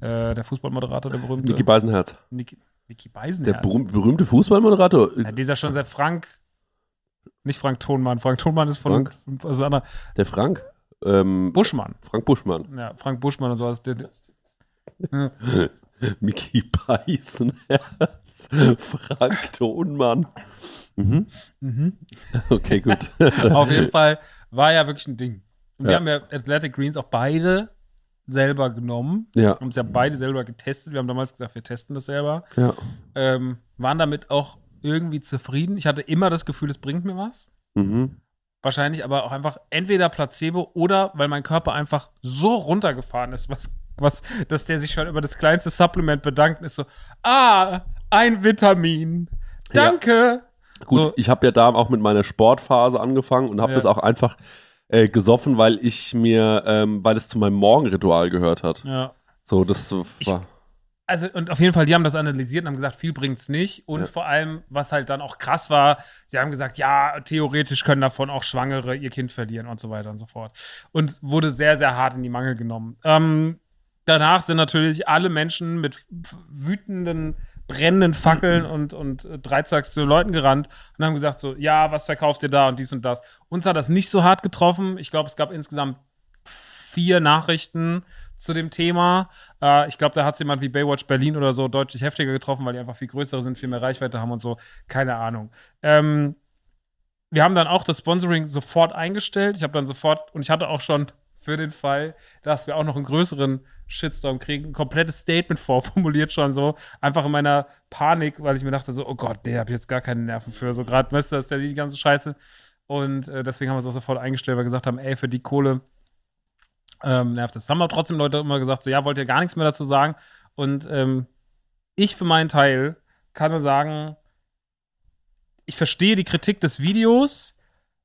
Äh, der Fußballmoderator, der berühmte. Niki Beisenherz. Niki, Niki Beisenherz. Der berühm berühmte Fußballmoderator. Ja, dieser schon seit Frank, nicht Frank Thonmann. Frank Thonmann ist von, Frank? also anderer, Der Frank. Ähm, Buschmann. Frank Buschmann. Ja, Frank Buschmann und sowas. Der, der, Miki Beisenherz. Frank Tonmann. Mhm. Okay, gut. auf jeden Fall war ja wirklich ein Ding. Und wir Ja. haben ja Athletic Greens auch beide selber genommen. ja, Haben es ja beide selber getestet. Wir haben damals gesagt, wir testen das selber. ja. Ähm, waren damit auch irgendwie zufrieden. Ich hatte immer das Gefühl, es bringt mir was. Mhm. Wahrscheinlich aber auch einfach entweder Placebo oder weil mein Körper einfach so runtergefahren ist, was, was, dass der sich schon über das kleinste Supplement bedankt und ist so, ah, ein Vitamin. Danke. Gut, So. ich habe ja da auch mit meiner Sportphase angefangen und habe Ja. das auch einfach äh, gesoffen, weil ich mir, ähm, weil es zu meinem Morgenritual gehört hat. Ja. So, das so Ich- war. Also, und auf jeden Fall, die haben das analysiert und haben gesagt, viel bringt's nicht. Und Ja. vor allem, was halt dann auch krass war, sie haben gesagt, ja, theoretisch können davon auch Schwangere ihr Kind verlieren und so weiter und so fort. Und wurde sehr, sehr hart in die Mangel genommen. Ähm, danach sind natürlich alle Menschen mit wütenden, brennenden Fackeln und, und äh, Dreizacks zu Leuten gerannt und haben gesagt so, ja, was verkauft ihr da und dies und das. Uns hat das nicht so hart getroffen. Ich glaube, es gab insgesamt vier Nachrichten zu dem Thema. Äh, ich glaube, da hat es jemand wie Baywatch Berlin oder so deutlich heftiger getroffen, weil die einfach viel größere sind, viel mehr Reichweite haben und so. Keine Ahnung. Ähm, wir haben dann auch das Sponsoring sofort eingestellt. Ich habe dann sofort, und ich hatte auch schon für den Fall, dass wir auch noch einen größeren Shitstorm kriegen, ein komplettes Statement vorformuliert schon so. Einfach in meiner Panik, weil ich mir dachte so, oh Gott, der habe ich jetzt gar keine Nerven für. So gerade, weißt du, das ist ja die ganze Scheiße. Und äh, deswegen haben wir es auch sofort eingestellt, weil wir gesagt haben, ey, für die Kohle ähm, nervt das. Haben aber trotzdem Leute immer gesagt, so, ja, wollt ihr gar nichts mehr dazu sagen? Und ähm, ich für meinen Teil kann nur sagen, ich verstehe die Kritik des Videos.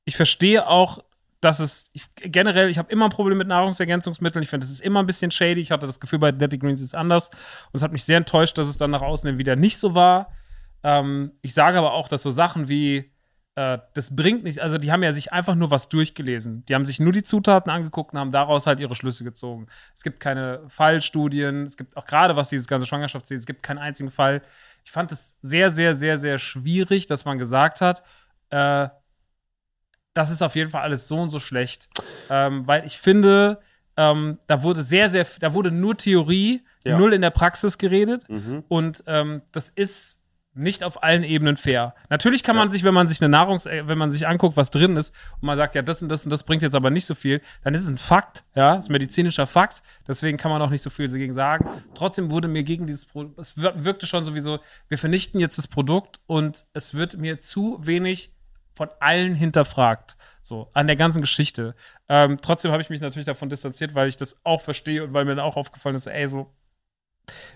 Ich verstehe auch, dass es ich, generell, ich habe immer ein Problem mit Nahrungsergänzungsmitteln. Ich finde, das ist immer ein bisschen shady. Ich hatte das Gefühl, bei Deadly Greens ist es anders. Und es hat mich sehr enttäuscht, dass es dann nach außen wieder nicht so war. Ähm, ich sage aber auch, dass so Sachen wie äh, das bringt nichts. Also, die haben ja sich einfach nur was durchgelesen. Die haben sich nur die Zutaten angeguckt und haben daraus halt ihre Schlüsse gezogen. Es gibt keine Fallstudien. Es gibt auch gerade, was dieses ganze Schwangerschaftsziel, es gibt keinen einzigen Fall. Ich fand es sehr, sehr, sehr, sehr schwierig, dass man gesagt hat, äh, das ist auf jeden Fall alles so und so schlecht. Ähm, weil ich finde, ähm, da wurde sehr, sehr, da wurde nur Theorie, Ja. null in der Praxis geredet. Mhm. Und ähm, das ist nicht auf allen Ebenen fair. Natürlich kann man Ja. sich, wenn man sich eine Nahrungs, äh, wenn man sich anguckt, was drin ist, und man sagt, ja, das und das und das bringt jetzt aber nicht so viel, dann ist es ein Fakt, ja, das ist ein medizinischer Fakt, deswegen kann man auch nicht so viel dagegen sagen. Trotzdem wurde mir gegen dieses Produkt, es wir- wirkte schon sowieso, wir vernichten jetzt das Produkt und es wird mir zu wenig von allen hinterfragt. So, an der ganzen Geschichte. Ähm, trotzdem habe ich mich natürlich davon distanziert, weil ich das auch verstehe und weil mir dann auch aufgefallen ist, ey, so,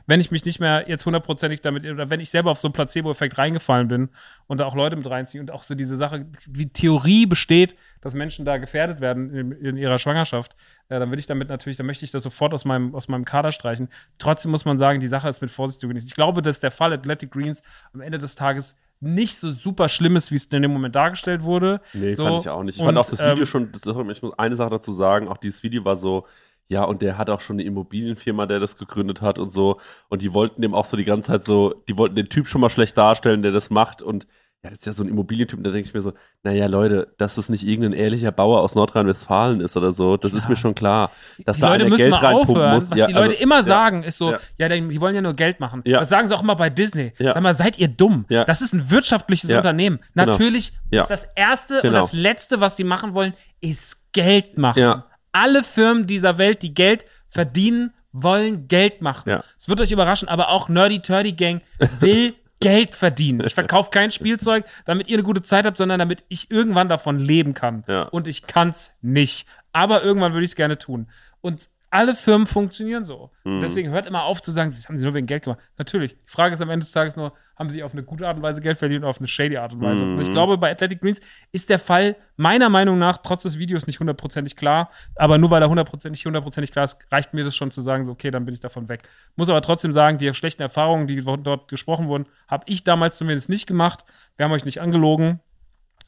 wenn ich mich nicht mehr jetzt hundertprozentig damit, oder wenn ich selber auf so einen Placebo-Effekt reingefallen bin und da auch Leute mit reinziehe und auch so diese Sache, wie Theorie besteht, dass Menschen da gefährdet werden in, in ihrer Schwangerschaft, äh, dann will ich damit natürlich, dann möchte ich das sofort aus meinem, aus meinem Kader streichen. Trotzdem muss man sagen, die Sache ist mit Vorsicht zu genießen. Ich glaube, dass der Fall Athletic Greens am Ende des Tages nicht so super schlimm ist, wie es in dem Moment dargestellt wurde. Nee, so, fand ich auch nicht. Ich und, fand auch das Video ähm, schon, ich muss eine Sache dazu sagen, auch dieses Video war so, ja, und der hat auch schon eine Immobilienfirma, der das gegründet hat und so. Und die wollten dem auch so die ganze Zeit so, die wollten den Typ schon mal schlecht darstellen, der das macht. Und ja, das ist ja so ein Immobilientyp. Und da denke ich mir so, naja, Leute, dass das nicht irgendein ehrlicher Bauer aus Nordrhein-Westfalen ist oder so, das ist Ja. mir schon klar. Dass die da Leute einer müssen Geld mal aufhören. muss. Was Ja, die Leute also, immer ja. sagen, ist so, ja, die, wollen ja nur Geld machen. Ja. Das sagen sie auch immer bei Disney. Sag mal, seid ihr dumm? Ja. Das ist ein wirtschaftliches. Unternehmen. Genau. Natürlich Ja. ist das Erste und Genau. das Letzte, was die machen wollen, ist Geld machen. Ja. Alle Firmen dieser Welt, die Geld verdienen, wollen Geld machen. Ja. Es wird euch überraschen, aber auch Nerdy Turdy Gang will Geld verdienen. Ich verkaufe kein Spielzeug, damit ihr eine gute Zeit habt, sondern damit ich irgendwann davon leben kann. Ja. Und ich kann's nicht. Aber irgendwann würde ich es gerne tun. Und alle Firmen funktionieren so. Mhm. Deswegen hört immer auf zu sagen, das haben sie nur wegen Geld gemacht. Natürlich. Die Frage ist am Ende des Tages nur, haben sie auf eine gute Art und Weise Geld verdient oder auf eine shady Art und Weise? Mhm. Und ich glaube, bei Athletic Greens ist der Fall meiner Meinung nach trotz des Videos nicht hundertprozentig klar. Aber nur weil er hundertprozentig, hundertprozentig klar ist, reicht mir das schon zu sagen, so, okay, dann bin ich davon weg. Muss aber trotzdem sagen, die schlechten Erfahrungen, die dort gesprochen wurden, habe ich damals zumindest nicht gemacht. Wir haben euch nicht angelogen.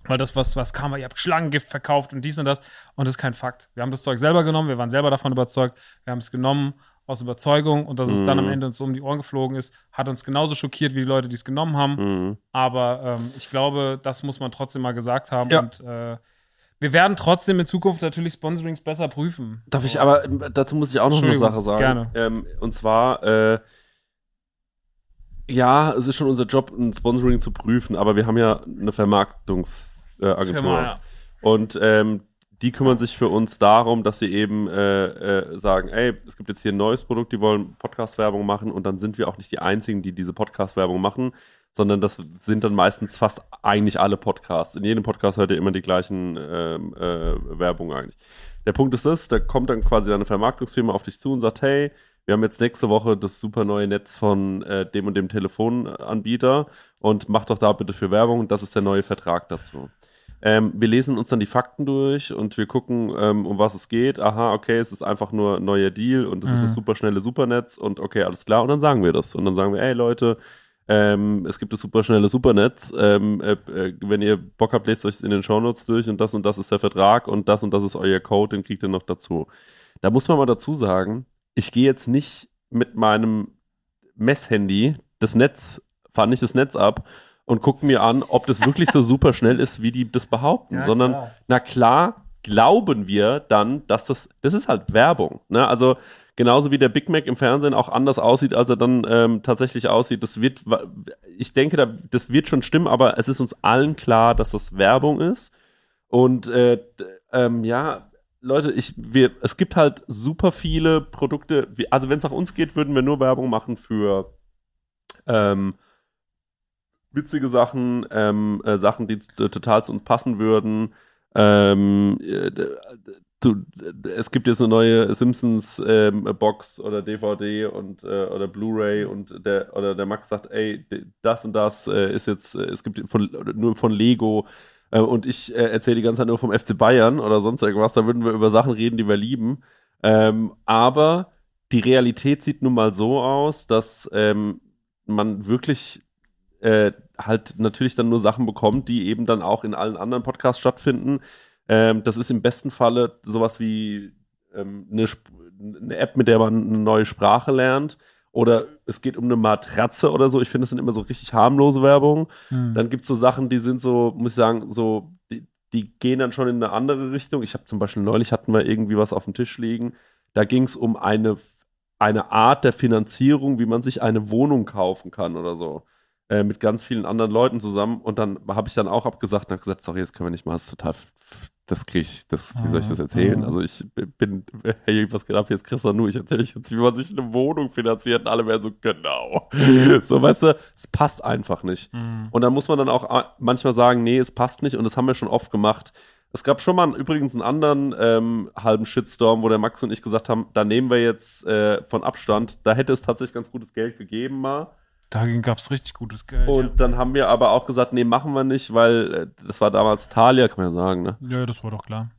Weil das, was, was kam, ihr habt Schlangengift verkauft und dies und das. Und das ist kein Fakt. Wir haben das Zeug selber genommen, wir waren selber davon überzeugt. Wir haben es genommen aus Überzeugung und dass es dann am Mhm. Ende uns so um die Ohren geflogen ist, hat uns genauso schockiert wie die Leute, die es genommen haben. Mhm. Aber ähm, ich glaube, das muss man trotzdem mal gesagt haben. Ja. Und äh, wir werden trotzdem in Zukunft natürlich Sponsorings besser prüfen. Darf ich aber, ähm, dazu muss ich auch noch eine Sache sagen. gerne. Ähm, und zwar, äh, ja, es ist schon unser Job, ein Sponsoring zu prüfen, aber wir haben ja eine Vermarktungsagentur. Äh, ja. Und ähm, die kümmern sich für uns darum, dass sie eben äh, äh, sagen, ey, es gibt jetzt hier ein neues Produkt, die wollen Podcast-Werbung machen und dann sind wir auch nicht die Einzigen, die diese Podcast-Werbung machen, sondern das sind dann meistens fast eigentlich alle Podcasts. In jedem Podcast hört ihr immer die gleichen ähm, äh, Werbung eigentlich. Der Punkt ist das, da kommt dann quasi deine Vermarktungsfirma auf dich zu und sagt, hey, wir haben jetzt nächste Woche das super neue Netz von äh, dem und dem Telefonanbieter und mach doch da bitte für Werbung. Das ist der neue Vertrag dazu. Ähm, wir lesen uns dann die Fakten durch und wir gucken, ähm, um was es geht. Aha, okay, es ist einfach nur ein neuer Deal und es ist Mhm. das superschnelle Supernetz und okay, alles klar. Und dann sagen wir das. Und dann sagen wir, ey Leute, ähm, es gibt das superschnelle Supernetz. Ähm, äh, äh, wenn ihr Bock habt, lest euch in den Shownotes durch und das und das ist der Vertrag und das und das ist euer Code, den kriegt ihr noch dazu. Da muss man mal dazu sagen, ich gehe jetzt nicht mit meinem Messhandy das Netz, fahre nicht das Netz ab und gucke mir an, ob das wirklich so super schnell ist, wie die das behaupten, Ja, sondern klar. na klar glauben wir dann, dass das, das ist halt Werbung. Ne? Also genauso wie der Big Mac im Fernsehen auch anders aussieht, als er dann ähm, tatsächlich aussieht. Das wird, ich denke, da, das wird schon stimmen, aber es ist uns allen klar, dass das Werbung ist. Und äh, ähm, ja, Leute, ich, wir, es gibt halt super viele Produkte. wie- Also wenn es nach uns geht, würden wir nur Werbung machen für ähm, witzige Sachen, ähm, äh, Sachen, die t- total zu uns passen würden. Ähm, äh, du, es gibt jetzt eine neue Simpsons ähm, Box oder DVD und äh, oder Blu-ray und der oder der Max sagt, ey, das und das äh, ist jetzt, äh, es gibt von, nur von Lego äh, und ich äh, erzähle die ganze Zeit nur vom FC Bayern oder sonst irgendwas, da würden wir über Sachen reden, die wir lieben. Ähm, aber die Realität sieht nun mal so aus, dass ähm, man wirklich äh, halt natürlich dann nur Sachen bekommt, die eben dann auch in allen anderen Podcasts stattfinden. Ähm, das ist im besten Falle sowas wie ähm, eine, eine App, mit der man eine neue Sprache lernt. Oder es geht um eine Matratze oder so. Ich finde, das sind immer so richtig harmlose Werbung. Hm. Dann gibt es so Sachen, die sind so, muss ich sagen, so, die, die gehen dann schon in eine andere Richtung. Ich habe zum Beispiel neulich hatten wir irgendwie was auf dem Tisch liegen. Da ging es um eine, eine Art der Finanzierung, wie man sich eine Wohnung kaufen kann oder so. Äh, mit ganz vielen anderen Leuten zusammen. Und dann habe ich dann auch abgesagt und habe gesagt, sorry, das können wir nicht machen, das ist total, das kriege ich, das, wie soll ich das erzählen? Ah. Also ich bin, hey, was geht ab, jetzt Chris nur, ich erzähle euch jetzt, wie man sich eine Wohnung finanziert und alle werden so, genau. So, weißt du, es passt einfach nicht. Hm. Und dann muss man dann auch manchmal sagen, nee, es passt nicht und das haben wir schon oft gemacht. Es gab schon mal übrigens einen anderen ähm, halben Shitstorm, wo der Max und ich gesagt haben, da nehmen wir jetzt äh, von Abstand. Da hätte es tatsächlich ganz gutes Geld gegeben mal. Dagegen gab es richtig gutes Geld. Und dann haben wir aber auch gesagt, nee, machen wir nicht, weil äh, das war damals Thalia, kann man ja sagen, ne? ja. ja, das war doch klar.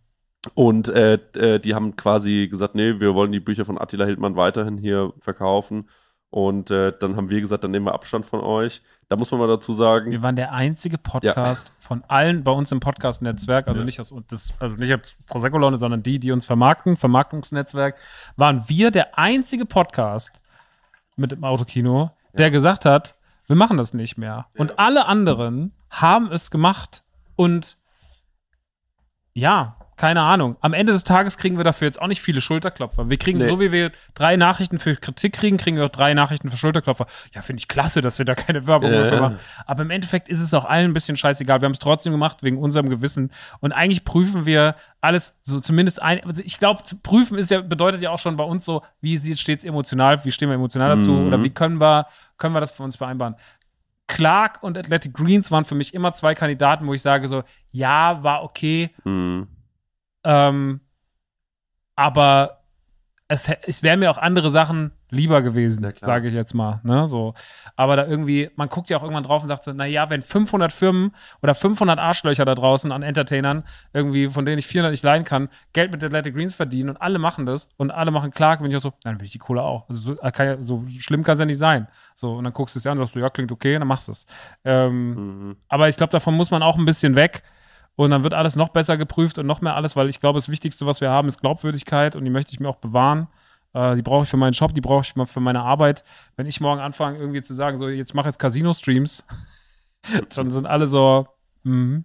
Und äh, äh, die haben quasi gesagt, nee, wir wollen die Bücher von Attila Hildmann weiterhin hier verkaufen. Und äh, dann haben wir gesagt, dann nehmen wir Abstand von euch. Da muss man mal dazu sagen, Wir waren der einzige Podcast von allen bei uns im Podcast-Netzwerk, also Ja. nicht aus das, also nicht als Prosecco Laune, sondern die, die uns vermarkten, Vermarktungsnetzwerk, waren wir der einzige Podcast mit dem Autokino, der gesagt hat, wir machen das nicht mehr. Und alle anderen haben es gemacht und ja, keine Ahnung. Am Ende des Tages kriegen wir dafür jetzt auch nicht viele Schulterklopfer. Wir kriegen, Nee. so wie wir drei Nachrichten für Kritik kriegen, kriegen wir auch drei Nachrichten für Schulterklopfer. Ja, finde ich klasse, dass ihr da keine Werbung Ja. dafür macht. Aber im Endeffekt ist es auch allen ein bisschen scheißegal. Wir haben es trotzdem gemacht wegen unserem Gewissen. Und eigentlich prüfen wir alles so zumindest ein. Also ich glaube, prüfen ist ja, bedeutet ja auch schon bei uns so, wie sieht stets emotional, wie stehen wir emotional dazu Mhm. oder wie können wir, können wir das für uns vereinbaren. Clark und Athletic Greens waren für mich immer zwei Kandidaten, wo ich sage so, ja, war okay, hm, ähm, aber es, es wären mir auch andere Sachen lieber gewesen, Ja, sage ich jetzt mal. Ne, so. Aber da irgendwie, man guckt ja auch irgendwann drauf und sagt so, na ja, wenn 500 Firmen oder 500 Arschlöcher da draußen an Entertainern, irgendwie, von denen ich 400 nicht leihen kann, Geld mit Athletic Greens verdienen und alle machen das und alle machen klar, bin ich auch so, dann will ich die Kohle auch. Also so, äh, kann ja, so schlimm kann es ja nicht sein. So, und dann guckst du es dir an und sagst du, ja, klingt okay, und dann machst du es. Ähm, Mhm. aber ich glaube, davon muss man auch ein bisschen weg. Und dann wird alles noch besser geprüft und noch mehr alles, weil ich glaube, das Wichtigste, was wir haben, ist Glaubwürdigkeit und die möchte ich mir auch bewahren. Äh, die brauche ich für meinen Shop, die brauche ich für meine Arbeit. Wenn ich morgen anfange, irgendwie zu sagen, so, jetzt mach jetzt Casino-Streams, dann sind alle so, mhm.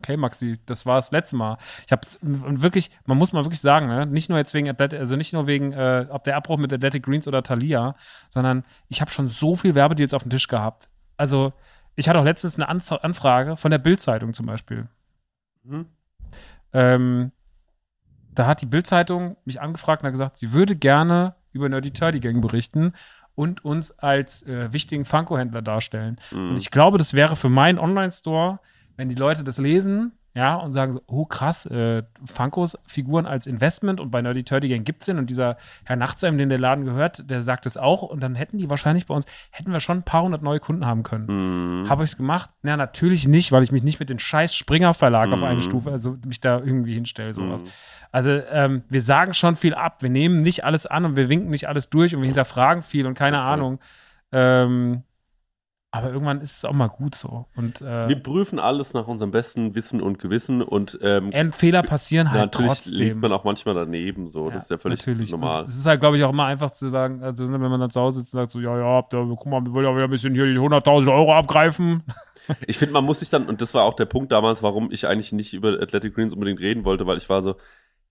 Okay, Maxi, das war das letzte Mal. Ich habe wirklich, man muss mal wirklich sagen, ne? nicht nur jetzt wegen also nicht nur wegen, äh, ob der Abbruch mit Athletic Greens oder Thalia, sondern ich habe schon so viel Werbedeals auf dem Tisch gehabt. Also ich hatte auch letztens eine Anz Anfrage von der Bild-Zeitung zum Beispiel. Mhm. Ähm, da hat die Bild-Zeitung mich angefragt und hat gesagt, sie würde gerne über Nerdy Turdy Gang berichten und uns als äh, wichtigen Funko-Händler darstellen. Mhm. Und ich glaube, das wäre für meinen Online-Store, wenn die Leute das lesen, ja, und sagen so, oh krass, äh, Funkos Figuren als Investment und bei Nerdy Turdy Gang gibt's den und dieser Herr Nachtsheim, den der Laden gehört, der sagt es auch und dann hätten die wahrscheinlich bei uns, hätten wir schon ein paar hundert neue Kunden haben können. Mhm. Habe ich es gemacht? Na, natürlich nicht, weil ich mich nicht mit den scheiß Springer Verlag auf eine Mhm. Stufe, also mich da irgendwie hinstelle, sowas. Mhm. Also ähm, wir sagen schon viel ab, wir nehmen nicht alles an und wir winken nicht alles durch und wir hinterfragen viel und keine Okay. Ahnung. Ähm, aber irgendwann ist es auch mal gut so. Und äh, Wir prüfen alles nach unserem besten Wissen und Gewissen und ähm, Fehler passieren halt natürlich trotzdem. liegt man auch manchmal daneben, so. das ist ja völlig natürlich. normal. Und Es ist halt, glaube ich, auch immer einfach zu sagen, also ne, wenn man dann zu Hause sitzt und sagt so, ja, ja, da, guck mal, wir wollen ja wieder ein bisschen hier die 100.000 Euro abgreifen. Ich finde, man muss sich dann, und das war auch der Punkt damals, warum ich eigentlich nicht über Athletic Greens unbedingt reden wollte, weil ich war so,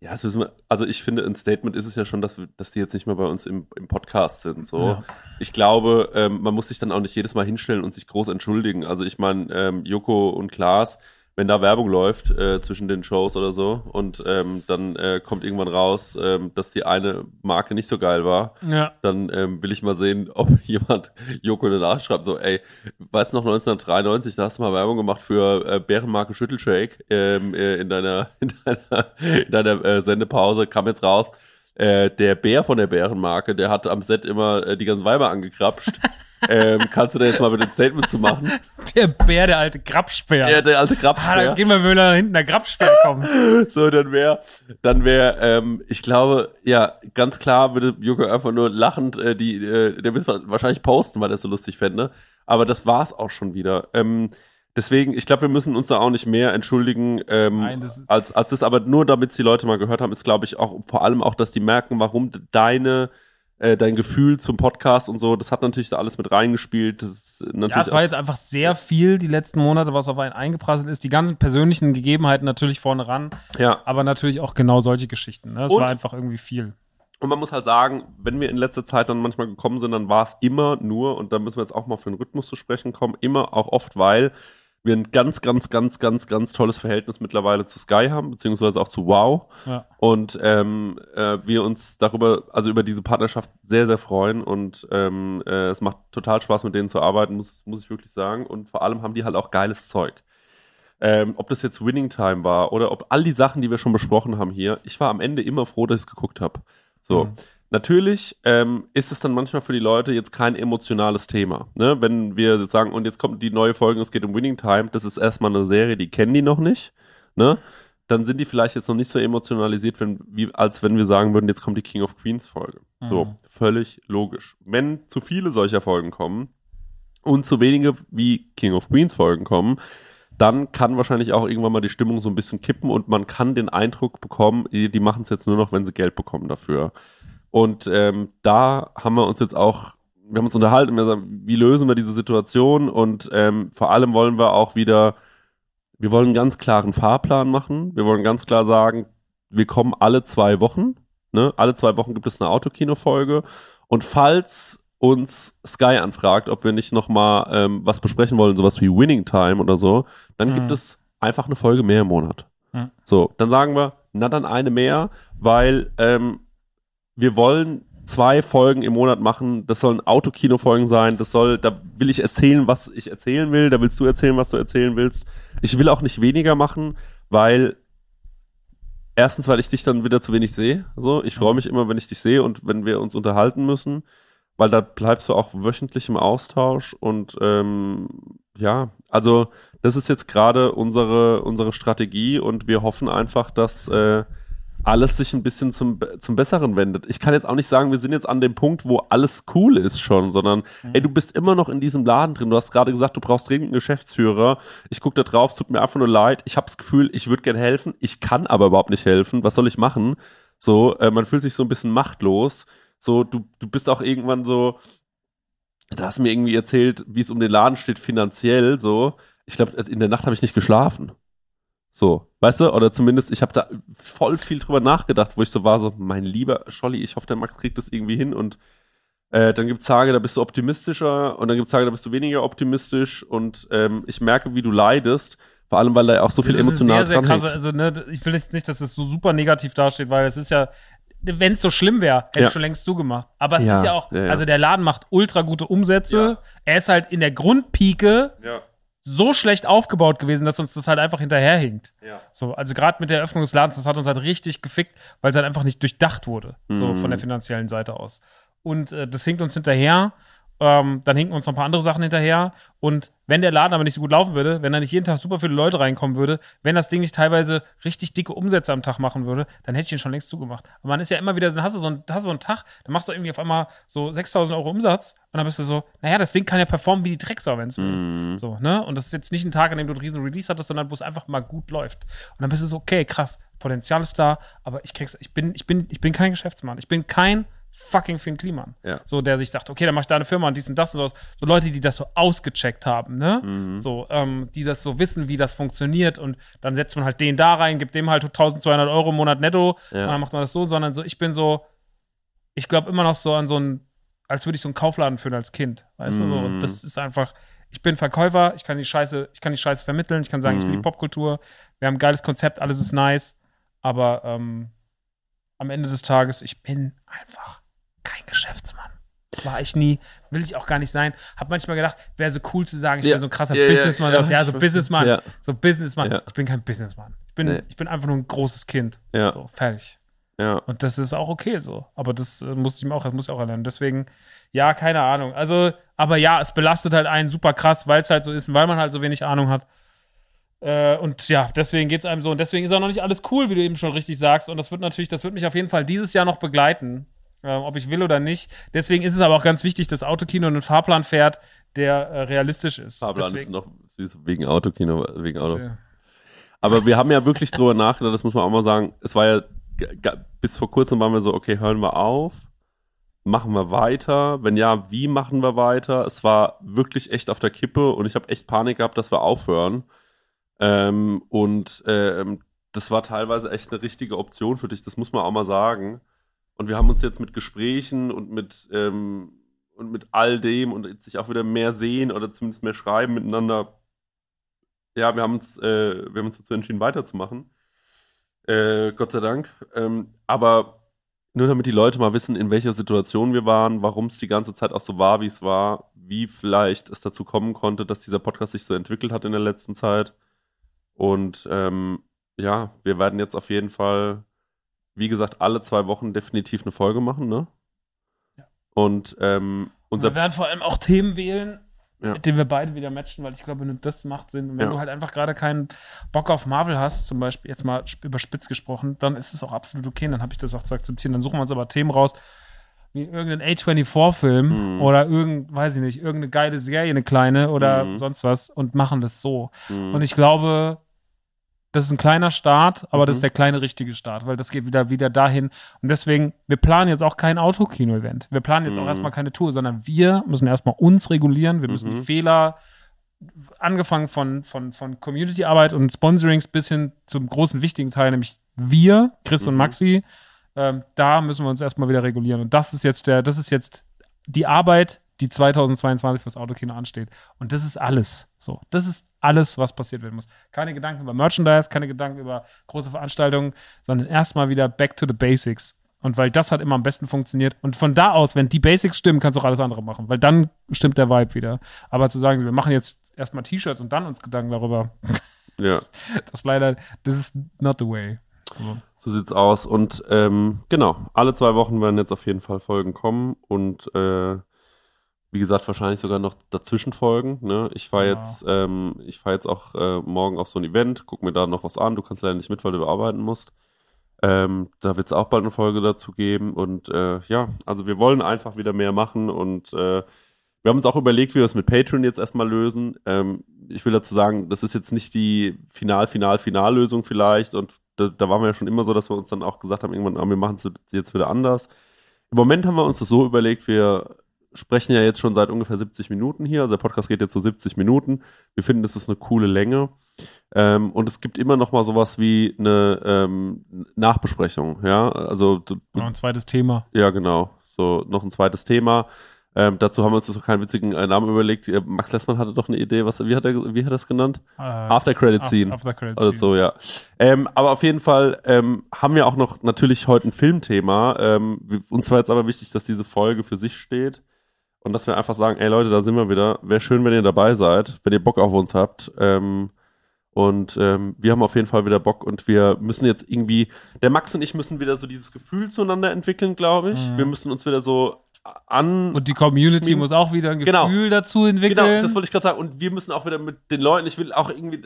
ja, wir, also ich finde, ein Statement ist es ja schon, dass, wir, dass die jetzt nicht mehr bei uns im, im Podcast sind. So. Ja. Ich glaube, ähm, man muss sich dann auch nicht jedes Mal hinstellen und sich groß entschuldigen. Also ich meine, ähm, Joko und Klaas, wenn da Werbung läuft äh, zwischen den Shows oder so und ähm, dann äh, kommt irgendwann raus, ähm, dass die eine Marke nicht so geil war, Ja. dann ähm, will ich mal sehen, ob jemand Joko danach schreibt, so, ey, weißt du noch 1993, da hast du mal Werbung gemacht für äh, Bärenmarke Schüttelshake ähm, äh, in deiner, in deiner, in deiner äh, Sendepause, kam jetzt raus, äh, der Bär von der Bärenmarke, der hat am Set immer äh, die ganzen Weiber angekrapscht. ähm, kannst du da jetzt mal bitte ein Statement zu machen? Der Bär, der alte Grabspeer. Ja, der alte ah, Krabsbär. dann gehen wir mal da hinten, der Grabspeer kommt. So, dann wäre, dann wäre, ähm, ich glaube, ja, ganz klar würde Joko einfach nur lachend, äh, die, äh, der wird wahrscheinlich posten, weil er es so lustig fände. Aber das war's auch schon wieder. Ähm, deswegen, ich glaube, wir müssen uns da auch nicht mehr entschuldigen, ähm, Nein, das- als, als das, aber nur damit die Leute mal gehört haben, ist, glaube ich, auch vor allem auch, dass die merken, warum deine äh, dein Gefühl zum Podcast und so, das hat natürlich da alles mit reingespielt. Ja, es war jetzt einfach sehr viel die letzten Monate, was auf einen eingeprasselt ist. Die ganzen persönlichen Gegebenheiten natürlich vorne ran, ja. aber natürlich auch genau solche Geschichten. Ne? Es Und- war einfach irgendwie viel. Und man muss halt sagen, wenn wir in letzter Zeit dann manchmal gekommen sind, dann war es immer nur, und da müssen wir jetzt auch mal auf den Rhythmus zu sprechen kommen, immer auch oft, weil wir ein ganz, ganz, ganz, ganz, ganz tolles Verhältnis mittlerweile zu Sky haben, beziehungsweise auch zu Wow. Ja. Und ähm, äh, wir uns darüber, also über diese Partnerschaft sehr, sehr freuen. Und ähm, äh, es macht total Spaß, mit denen zu arbeiten, muss, muss ich wirklich sagen. Und vor allem haben die halt auch geiles Zeug. Ähm, ob das jetzt Winning Time war oder ob all die Sachen, die wir schon besprochen haben hier, ich war am Ende immer froh, dass ich es geguckt habe. So. Mhm. Natürlich ähm, ist es dann manchmal für die Leute jetzt kein emotionales Thema. Ne? Wenn wir sagen, und jetzt kommt die neue Folge, es geht um Winning Time, das ist erstmal eine Serie, die kennen die noch nicht. Ne? Dann sind die vielleicht jetzt noch nicht so emotionalisiert, wenn, wie, als wenn wir sagen würden, jetzt kommt die King of Queens Folge. So, Mhm. völlig logisch. Wenn zu viele solcher Folgen kommen und zu wenige wie King of Queens Folgen kommen, dann kann wahrscheinlich auch irgendwann mal die Stimmung so ein bisschen kippen und man kann den Eindruck bekommen, die machen es jetzt nur noch, wenn sie Geld bekommen dafür. Und ähm, da haben wir uns jetzt auch, wir haben uns unterhalten, wir sagen, wie lösen wir diese Situation und ähm, vor allem wollen wir auch wieder, wir wollen einen ganz klaren Fahrplan machen. Wir wollen ganz klar sagen, wir kommen alle zwei Wochen. Ne? Alle zwei Wochen gibt es eine Autokino-Folge. Und falls uns Sky anfragt, ob wir nicht noch mal ähm, was besprechen wollen, sowas wie Winning Time oder so, dann Mhm. gibt es einfach eine Folge mehr im Monat. Mhm. So, dann sagen wir, na dann eine mehr, weil ähm, wir wollen zwei Folgen im Monat machen. Das sollen Autokino-Folgen sein. Das soll, da will ich erzählen, was ich erzählen will. Da willst du erzählen, was du erzählen willst. Ich will auch nicht weniger machen, weil erstens, weil ich dich dann wieder zu wenig sehe. So, ich freue mich immer, wenn ich dich sehe und wenn wir uns unterhalten müssen, weil da bleibst du auch wöchentlich im Austausch und ähm, ja, also das ist jetzt gerade unsere unsere Strategie und wir hoffen einfach, dass äh, alles sich ein bisschen zum, zum Besseren wendet. Ich kann jetzt auch nicht sagen, wir sind jetzt an dem Punkt, wo alles cool ist schon, sondern mhm. ey, du bist immer noch in diesem Laden drin. Du hast gerade gesagt, du brauchst dringend einen Geschäftsführer. Ich guck da drauf, es tut mir einfach nur leid. Ich habe das Gefühl, ich würde gern helfen. Ich kann aber überhaupt nicht helfen. Was soll ich machen? So, äh, man fühlt sich so ein bisschen machtlos. So, du, du bist auch irgendwann so, da hast du mir irgendwie erzählt, wie es um den Laden steht finanziell, so. Ich glaube, in der Nacht habe ich nicht geschlafen. So, weißt du? Oder zumindest, ich habe da voll viel drüber nachgedacht, wo ich so war, so, mein lieber Scholli, ich hoffe, der Max kriegt das irgendwie hin und äh, dann gibt's Tage, da bist du optimistischer und dann gibt's Tage, da bist du weniger optimistisch und ähm, ich merke, wie du leidest, vor allem, weil da auch so viel emotional sehr, sehr krass, Also, ne, ich will jetzt nicht, dass es so super negativ dasteht, weil es ist ja, wenn es so schlimm wäre, hätte ja. ich schon längst zugemacht. Aber es ja, ist ja auch, ja, also der Laden macht ultra gute Umsätze. Er ist halt in der Grundpike ja so schlecht aufgebaut gewesen, dass uns das halt einfach hinterherhinkt. Ja. So, also gerade mit der Eröffnung des Ladens, das hat uns halt richtig gefickt, weil es halt einfach nicht durchdacht wurde, mhm. so von der finanziellen Seite aus. Und äh, das hinkt uns hinterher ähm, dann hinken uns noch ein paar andere Sachen hinterher. Und wenn der Laden aber nicht so gut laufen würde, wenn da nicht jeden Tag super viele Leute reinkommen würde, wenn das Ding nicht teilweise richtig dicke Umsätze am Tag machen würde, dann hätte ich ihn schon längst zugemacht. Aber man ist ja immer wieder, dann hast du so einen, hast du so einen Tag, dann machst du irgendwie auf einmal so 6000 Euro Umsatz und dann bist du so, naja, das Ding kann ja performen wie die Drecksau, wenn es will. Mm. So, ne? Und das ist jetzt nicht ein Tag, an dem du einen riesen Release hattest, sondern wo es einfach mal gut läuft. Und dann bist du so, okay, krass, Potenzial ist da, aber ich krieg's, ich bin, ich bin, ich bin kein Geschäftsmann. Ich bin kein fucking Finn Kliman. Ja. So, der sich sagt, okay, dann mach ich da eine Firma und dies und das und das. So Leute, die das so ausgecheckt haben, ne? Mhm. So, ähm, die das so wissen, wie das funktioniert und dann setzt man halt den da rein, gibt dem halt 1200 Euro im Monat netto ja. und dann macht man das so, sondern so, ich bin so, ich glaube immer noch so an so ein, als würde ich so einen Kaufladen führen als Kind. Weißt mhm. du, so, mhm. das ist einfach, ich bin Verkäufer, ich kann die Scheiße, ich kann die Scheiße vermitteln, ich kann sagen, mhm. ich liebe Popkultur, wir haben ein geiles Konzept, alles ist nice, aber ähm, am Ende des Tages, ich bin einfach kein Geschäftsmann. War ich nie, will ich auch gar nicht sein. Hab manchmal gedacht, wäre so cool zu sagen, ich ja. bin so ein krasser ja, Businessman. Ja, ja, ja so Businessman. So Businessman. Ich bin kein Businessman. Ich bin, nee. ich bin einfach nur ein großes Kind. Ja. So, fertig. Ja. Und das ist auch okay so. Aber das äh, muss ich mir auch, das muss ich auch erlernen. Deswegen, ja, keine Ahnung. Also, aber ja, es belastet halt einen super krass, weil es halt so ist, weil man halt so wenig Ahnung hat. Äh, und ja, deswegen geht es einem so. Und deswegen ist auch noch nicht alles cool, wie du eben schon richtig sagst. Und das wird natürlich, das wird mich auf jeden Fall dieses Jahr noch begleiten äh, ob ich will oder nicht. Deswegen ist es aber auch ganz wichtig, dass Autokino einen Fahrplan fährt, der äh, realistisch ist. Fahrplan Deswegen. ist noch süß wegen Autokino, wegen Auto. Aber wir haben ja wirklich drüber nachgedacht, das muss man auch mal sagen. Es war ja, bis vor kurzem waren wir so, okay, hören wir auf, machen wir weiter? Wenn ja, wie machen wir weiter? Es war wirklich echt auf der Kippe und ich habe echt Panik gehabt, dass wir aufhören. Ähm, und ähm, das war teilweise echt eine richtige Option für dich, das muss man auch mal sagen. Und wir haben uns jetzt mit Gesprächen und mit, ähm, und mit all dem und jetzt sich auch wieder mehr sehen oder zumindest mehr schreiben miteinander. Ja, wir haben uns, äh, wir haben uns dazu entschieden, weiterzumachen. Äh, Gott sei Dank. Ähm, aber nur damit die Leute mal wissen, in welcher Situation wir waren, warum es die ganze Zeit auch so war, wie es war, wie vielleicht es dazu kommen konnte, dass dieser Podcast sich so entwickelt hat in der letzten Zeit. Und ähm, ja, wir werden jetzt auf jeden Fall wie gesagt, alle zwei Wochen definitiv eine Folge machen, ne? Ja. Und ähm, unser. Wir werden vor allem auch Themen wählen, ja. mit denen wir beide wieder matchen, weil ich glaube, das macht Sinn. Und wenn ja. du halt einfach gerade keinen Bock auf Marvel hast, zum Beispiel, jetzt mal überspitzt gesprochen, dann ist es auch absolut okay, dann habe ich das auch zu akzeptieren. Dann suchen wir uns aber Themen raus, wie irgendein A24-Film mhm. oder irgend, weiß ich nicht, irgendeine geile Serie, eine kleine oder mhm. sonst was und machen das so. Mhm. Und ich glaube, das ist ein kleiner Start, aber mhm. das ist der kleine richtige Start, weil das geht wieder, wieder dahin. Und deswegen, wir planen jetzt auch kein Autokino-Event. Wir planen jetzt mhm. auch erstmal keine Tour, sondern wir müssen erstmal uns regulieren. Wir müssen mhm. die Fehler, angefangen von, von, von Community-Arbeit und Sponsorings bis hin zum großen wichtigen Teil, nämlich wir, Chris und mhm. Maxi, ähm, da müssen wir uns erstmal wieder regulieren. Und das ist jetzt der, das ist jetzt die Arbeit, die 2022 fürs Autokino ansteht. Und das ist alles. So, das ist alles, was passiert werden muss. Keine Gedanken über Merchandise, keine Gedanken über große Veranstaltungen, sondern erstmal wieder back to the basics. Und weil das hat immer am besten funktioniert. Und von da aus, wenn die Basics stimmen, kannst du auch alles andere machen, weil dann stimmt der Vibe wieder. Aber zu sagen, wir machen jetzt erstmal T-Shirts und dann uns Gedanken darüber, ja. das, das leider, das ist not the way. So. So sieht's aus. Und ähm, genau, alle zwei Wochen werden jetzt auf jeden Fall Folgen kommen und äh, wie gesagt, wahrscheinlich sogar noch dazwischen Folgen. Ne? Ich fahre Ja. jetzt, ähm, ich fahre jetzt auch äh, morgen auf so ein Event, guck mir da noch was an. Du kannst leider nicht mit, weil du arbeiten musst. Ähm, da wird es auch bald eine Folge dazu geben. Und äh, ja, also wir wollen einfach wieder mehr machen und äh, wir haben uns auch überlegt, wie wir es mit Patreon jetzt erstmal lösen. Ähm, ich will dazu sagen, das ist jetzt nicht die Final, Final, Finallösung vielleicht. Und da, da waren wir ja schon immer so, dass wir uns dann auch gesagt haben, irgendwann, ah, wir machen es jetzt wieder anders. Im Moment haben wir uns das so überlegt, wir sprechen ja jetzt schon seit ungefähr 70 Minuten hier. Also der Podcast geht jetzt so 70 Minuten. Wir finden, das ist eine coole Länge. Ähm, und es gibt immer noch mal sowas wie eine ähm, Nachbesprechung. Ja, also Noch ein zweites Thema. ja, genau. So, noch ein zweites Thema. Ähm, dazu haben wir uns jetzt noch keinen witzigen äh, Namen überlegt. Äh, Max Lessmann hatte doch eine Idee, was, wie hat er, wie hat er das genannt? Äh, After Credit Scene. After Credit Also Scene. so, ja. Ähm, aber auf jeden Fall ähm, haben wir auch noch natürlich heute ein Filmthema. Ähm, uns war jetzt aber wichtig, dass diese Folge für sich steht und dass wir einfach sagen, ey Leute, da sind wir wieder. Wäre schön, wenn ihr dabei seid, wenn ihr Bock auf uns habt. Ähm, und ähm, wir haben auf jeden Fall wieder Bock und wir müssen jetzt irgendwie, der Max und ich müssen wieder so dieses Gefühl zueinander entwickeln, glaube ich. Mhm. Wir müssen uns wieder so an Und die Community Schmieden. muss auch wieder ein Genau. Gefühl dazu entwickeln. Genau, das wollte ich gerade sagen. Und wir müssen auch wieder mit den Leuten, ich will auch irgendwie,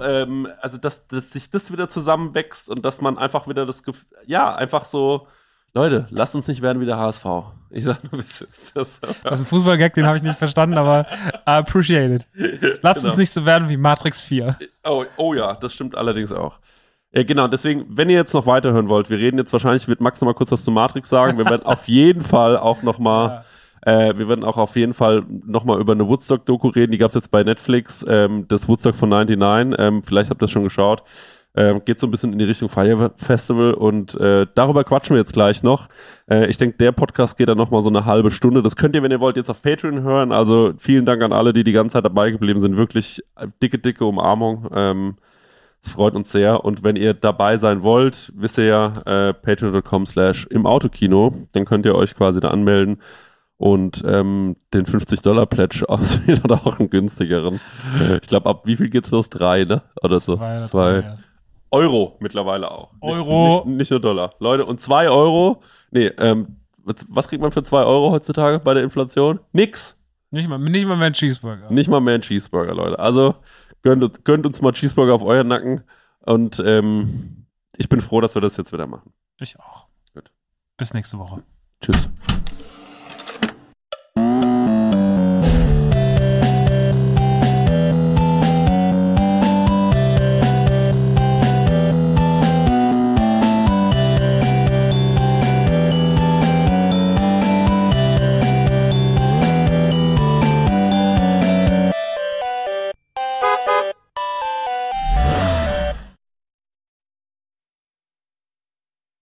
ähm, also dass, dass sich das wieder zusammenwächst und dass man einfach wieder das Gefühl, ja, einfach so, Leute, lasst uns nicht werden wie der HSV. Ich sag nur, wie es ist. Das, Das ist ein Fußballgag, den habe ich nicht verstanden, aber I appreciate it. Lasst Genau. uns nicht so werden wie Matrix 4. oh, oh ja, das stimmt allerdings auch. Ja, genau, deswegen, wenn ihr jetzt noch weiterhören wollt, wir reden jetzt wahrscheinlich, wird Max noch mal kurz was zu Matrix sagen. Wir werden auf jeden Fall auch noch mal Äh, wir werden auch auf jeden Fall nochmal über eine Woodstock-Doku reden. Die gab's jetzt bei Netflix, ähm, das Woodstock von 99. Ähm, vielleicht habt ihr das schon geschaut. Ähm, geht so ein bisschen in die Richtung Fire Festival und äh, darüber quatschen wir jetzt gleich noch. Äh, ich denke, der Podcast geht dann nochmal so eine halbe Stunde. Das könnt ihr, wenn ihr wollt, jetzt auf Patreon hören. Also vielen Dank an alle, die die ganze Zeit dabei geblieben sind. Wirklich äh, dicke, dicke Umarmung. Ähm, es freut uns sehr. Und wenn ihr dabei sein wollt, wisst ihr ja, äh, patreon.com slash im Autokino. Dann könnt ihr euch quasi da anmelden und ähm, den 50-Dollar-Pledge auswählen oder auch einen günstigeren. Ich glaube, ab wie viel geht's los? Drei, ne? Oder so. Zwei oder Zwei. drei, ja. Euro mittlerweile auch. Euro. Nicht, nicht, nicht nur Dollar. Leute, und zwei Euro, nee, ähm, was, kriegt man für zwei Euro heutzutage bei der Inflation? Nix. Nicht mal, nicht mal mehr ein Cheeseburger. Nicht mal mehr ein Cheeseburger, Leute. Also gönnt, gönnt uns mal Cheeseburger auf euren Nacken. Und ähm, ich bin froh, dass wir das jetzt wieder machen. Ich auch. Gut. Bis nächste Woche. Tschüss.